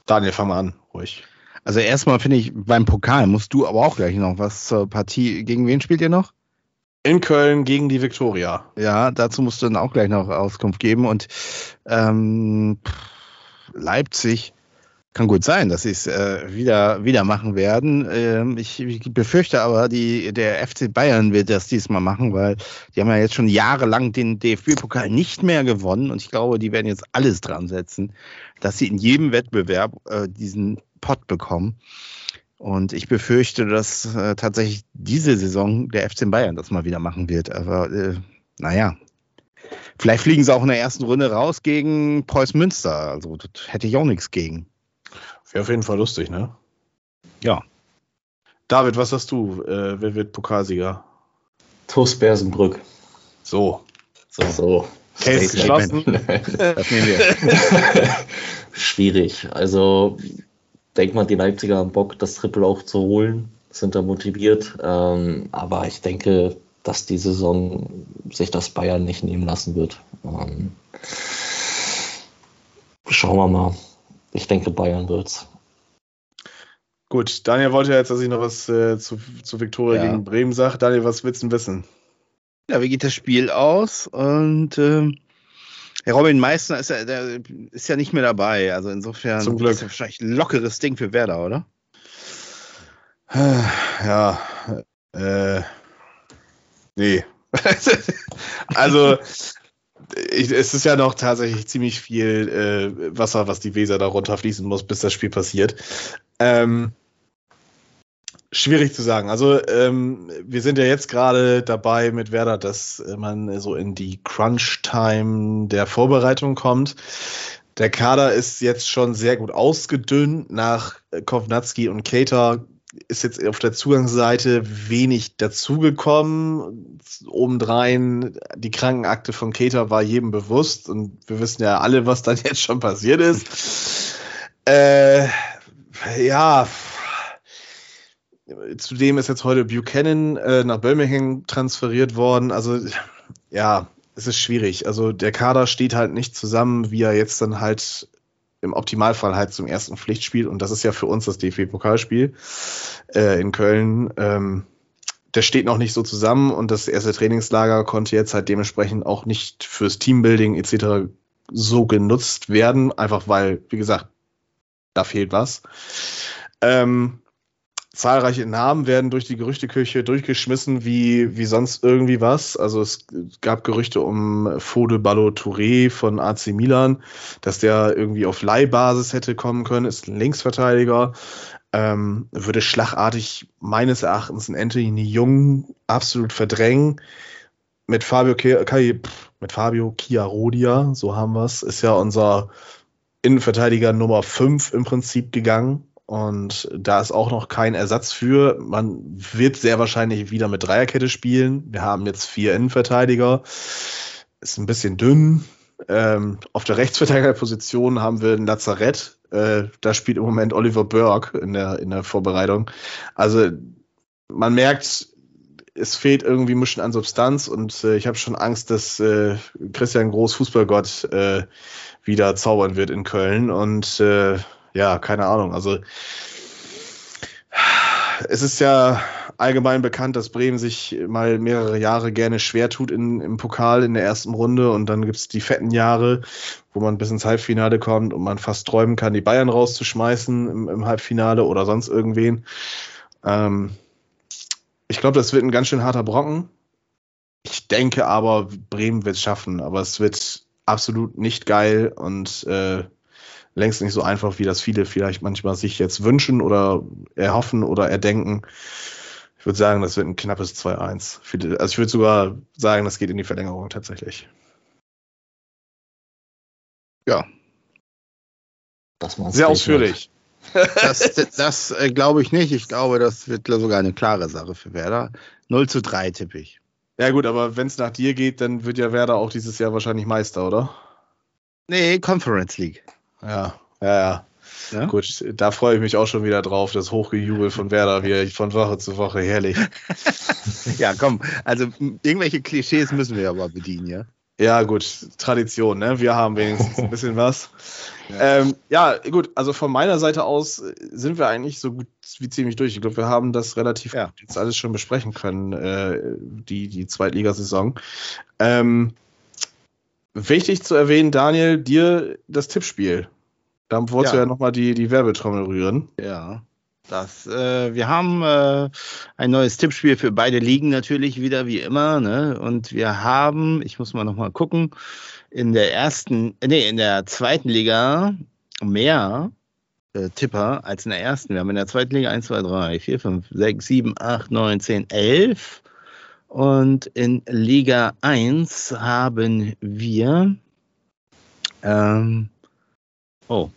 Daniel, fang mal an, ruhig. Also erstmal finde ich, beim Pokal musst du aber auch gleich noch was zur Partie. Gegen wen spielt ihr noch? In Köln gegen die Viktoria. Ja, dazu musst du dann auch gleich noch Auskunft geben. Und ähm, Leipzig kann gut sein, dass sie es äh, wieder, wieder machen werden. Ähm, ich, ich, befürchte aber, die, der FC Bayern wird das diesmal machen, weil die haben ja jetzt schon jahrelang den DFB-Pokal nicht mehr gewonnen und ich glaube, die werden jetzt alles dran setzen, dass sie in jedem Wettbewerb äh, diesen Pott bekommen. Und ich befürchte, dass äh, tatsächlich diese Saison der FC Bayern das mal wieder machen wird. Aber äh, naja, vielleicht fliegen sie auch in der ersten Runde raus gegen Preuß Münster. Also hätte ich auch nichts gegen. Wäre auf jeden Fall lustig, ne? Ja. David, was hast du? Äh, wer wird Pokalsieger? TuS Bersenbrück. So. So. so. Case geschlossen. das nehmen wir. Schwierig. Also denkt man, die Leipziger haben Bock, das Triple auch zu holen, sind da motiviert. Ähm, aber ich denke, dass die Saison sich das Bayern nicht nehmen lassen wird. Ähm, schauen wir mal. Ich denke, Bayern wird's. Gut, Daniel wollte jetzt, dass ich noch was äh, zu, zu Viktoria ja. gegen Bremen sage. Daniel, was willst du denn wissen? Ja, wie geht das Spiel aus? Und ähm, Der Robin Meissner ist ja, der ist ja nicht mehr dabei. Also insofern Zum Glück. ist ja wahrscheinlich ein lockeres Ding für Werder, oder? Ja, äh, nee. also, ich, es ist ja noch tatsächlich ziemlich viel äh, Wasser, was die Weser da runterfließen muss, bis das Spiel passiert. Ähm, schwierig zu sagen. Also, ähm, wir sind ja jetzt gerade dabei mit Werder, dass man so in die Crunch-Time der Vorbereitung kommt. Der Kader ist jetzt schon sehr gut ausgedünnt. Nach Kovnatski und Cater ist jetzt auf der Zugangsseite wenig dazugekommen. Obendrein, die Krankenakte von Cater war jedem bewusst und wir wissen ja alle, was dann jetzt schon passiert ist. Äh, ja, zudem ist jetzt heute Buchanan äh, nach Birmingham transferiert worden. Also, ja, es ist schwierig. Also, der Kader steht halt nicht zusammen, wie er jetzt dann halt im Optimalfall halt zum ersten Pflichtspiel und das ist ja für uns das DFB-Pokalspiel äh, in Köln. Ähm, der steht noch nicht so zusammen und das erste Trainingslager konnte jetzt halt dementsprechend auch nicht fürs Teambuilding etc. so genutzt werden, einfach weil, wie gesagt, da fehlt was. Ähm, zahlreiche Namen werden durch die Gerüchteküche durchgeschmissen, wie, wie sonst irgendwie was. Also es gab Gerüchte um Fode Ballo Touré von AC Milan, dass der irgendwie auf Leihbasis hätte kommen können, ist ein Linksverteidiger. Ähm, würde schlagartig meines Erachtens ein Anthony Jung absolut verdrängen. Mit Fabio, Ke mit Fabio Chiarodia, so haben wir es, ist ja unser Innenverteidiger Nummer 5 im Prinzip gegangen. Und da ist auch noch kein Ersatz für. Man wird sehr wahrscheinlich wieder mit Dreierkette spielen. Wir haben jetzt vier Innenverteidiger. Ist ein bisschen dünn. Ähm, auf der Rechtsverteidigerposition haben wir ein Lazarett. Äh, da spielt im Moment Oliver Burke in der, in der Vorbereitung. Also man merkt, es fehlt irgendwie ein bisschen an Substanz und äh, ich habe schon Angst, dass äh, Christian Groß Fußballgott äh, wieder zaubern wird in Köln und äh, ja, keine Ahnung. Also es ist ja allgemein bekannt, dass Bremen sich mal mehrere Jahre gerne schwer tut in, im Pokal in der ersten Runde und dann gibt es die fetten Jahre, wo man bis ins Halbfinale kommt und man fast träumen kann, die Bayern rauszuschmeißen im, im Halbfinale oder sonst irgendwen. Ähm, ich glaube, das wird ein ganz schön harter Brocken. Ich denke aber, Bremen wird es schaffen, aber es wird absolut nicht geil und äh, längst nicht so einfach, wie das viele vielleicht manchmal sich jetzt wünschen oder erhoffen oder erdenken. Ich würde sagen, das wird ein knappes 2-1. Also ich würde sogar sagen, das geht in die Verlängerung tatsächlich. Ja. Das Sehr ausführlich. Das, das, das äh, glaube ich nicht. Ich glaube, das wird sogar eine klare Sache für Werder. 0 zu 3 tippe ich. Ja gut, aber wenn es nach dir geht, dann wird ja Werder auch dieses Jahr wahrscheinlich Meister, oder? Nee, Conference League. Ja, ja, ja. Ja? Gut, da freue ich mich auch schon wieder drauf, das Hochgejubel von Werder wieder von Woche zu Woche, herrlich. ja, komm, also irgendwelche Klischees müssen wir aber bedienen, ja? Ja, gut, Tradition, ne? Wir haben wenigstens ein bisschen was. Ja. Ähm, ja, gut, also von meiner Seite aus sind wir eigentlich so gut wie ziemlich durch. Ich glaube, wir haben das relativ ja. jetzt alles schon besprechen können, äh, die, die Zweitligasaison. Ähm, wichtig zu erwähnen, Daniel, dir das Tippspiel. Da wolltest ja. du ja nochmal die, die Werbetrommel rühren. Ja. Das, äh, wir haben äh, ein neues Tippspiel für beide Ligen natürlich wieder wie immer. Ne? Und wir haben, ich muss mal nochmal gucken, in der ersten, nee, in der zweiten Liga mehr äh, Tipper als in der ersten. Wir haben in der zweiten Liga 1, 2, 3, 4, 5, 6, 7, 8, 9, 10, 11. Und in Liga 1 haben wir ähm, Oh.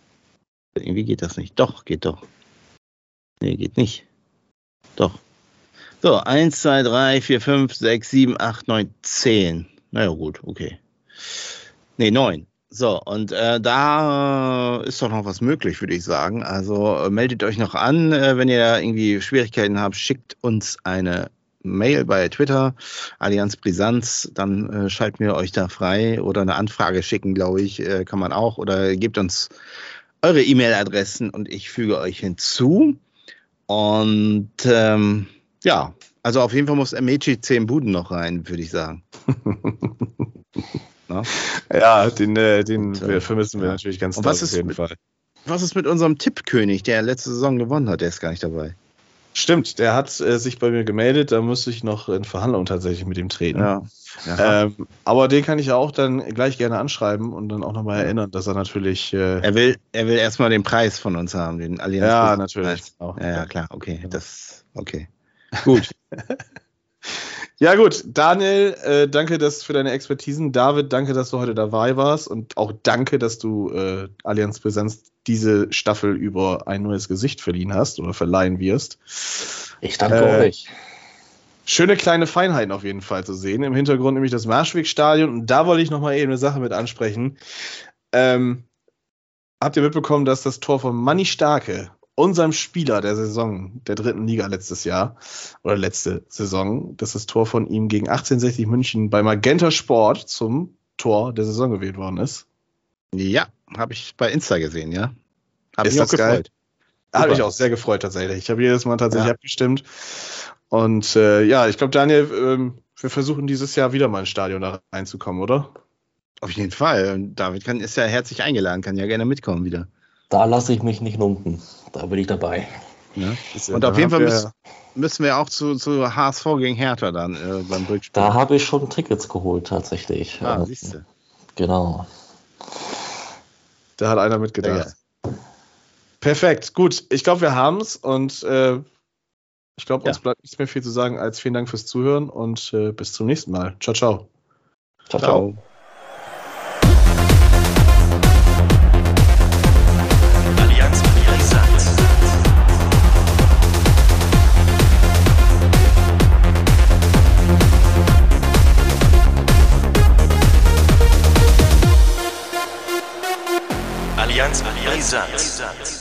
Irgendwie geht das nicht. Doch, geht doch. Nee, geht nicht. Doch. So, 1, 2, 3, 4, 5, 6, 7, 8, 9, 10. Naja, gut, okay. Nee, 9. So, und äh, da ist doch noch was möglich, würde ich sagen. Also äh, meldet euch noch an, äh, wenn ihr irgendwie Schwierigkeiten habt, schickt uns eine Mail bei Twitter, Allianz Brisanz, dann äh, schalten wir euch da frei oder eine Anfrage schicken, glaube ich, äh, kann man auch. Oder gebt uns eure E-Mail-Adressen und ich füge euch hinzu. Und ähm, ja, also auf jeden Fall muss Amici 10 Buden noch rein, würde ich sagen. Ja, den, äh, den Und, äh, wir vermissen wir natürlich ganz Und doll was ist auf jeden mit- Fall. Was ist mit unserem Tippkönig, der letzte Saison gewonnen hat? Der ist gar nicht dabei. Stimmt, der hat äh, sich bei mir gemeldet, da müsste ich noch in Verhandlungen tatsächlich mit ihm treten. Ja. Ähm, aber den kann ich auch dann gleich gerne anschreiben und dann auch nochmal erinnern, dass er natürlich. Äh, er, will, er will erstmal den Preis von uns haben, den Allianz. ja, natürlich. Ja, ja, klar, okay. Das, okay. Gut. Ja, gut. Daniel, äh, danke dass für deine Expertisen. David, danke, dass du heute dabei warst. Und auch danke, dass du äh, Allianz Präsenz diese Staffel über ein neues Gesicht verliehen hast oder verleihen wirst. Ich danke Äh, euch. Schöne kleine Feinheiten auf jeden Fall zu sehen. Im Hintergrund nämlich das Marschwegstadion. Und da wollte ich nochmal eben eine Sache mit ansprechen. Ähm, habt ihr mitbekommen, dass das Tor von Manni Starke, unserem Spieler der Saison der dritten Liga letztes Jahr oder letzte Saison, dass das Tor von ihm gegen 1860 München bei Magenta Sport zum Tor der Saison gewählt worden ist? ja, habe ich bei Insta gesehen, ja. Habe Ist mich auch gefreut. Hat Super. mich auch sehr gefreut tatsächlich. Ich habe jedes Mal tatsächlich Ja. abgestimmt. Und äh, ja, ich glaube, Daniel, ähm, wir versuchen dieses Jahr wieder mal ins Stadion da reinzukommen, oder? Auf jeden Fall. David kann, ist ja herzlich eingeladen, kann ja gerne mitkommen wieder. Da lasse ich mich nicht lumpen. Da bin ich dabei. Ja. Ist ja- Und auf jeden Fall wir- müssen, müssen wir auch zu, zu HSV gegen Hertha dann äh, beim Rückspiel. Da habe ich schon Tickets geholt, tatsächlich. ah, Äh, siehst du. Genau. Da hat einer mitgedacht. Perfekt, gut. Ich glaube, wir haben es und äh, ich glaube, uns Ja. bleibt nichts mehr viel zu sagen als vielen Dank fürs Zuhören und äh, bis zum nächsten Mal. Ciao, ciao. Ciao, ciao. Ciao. Allianz Brisant.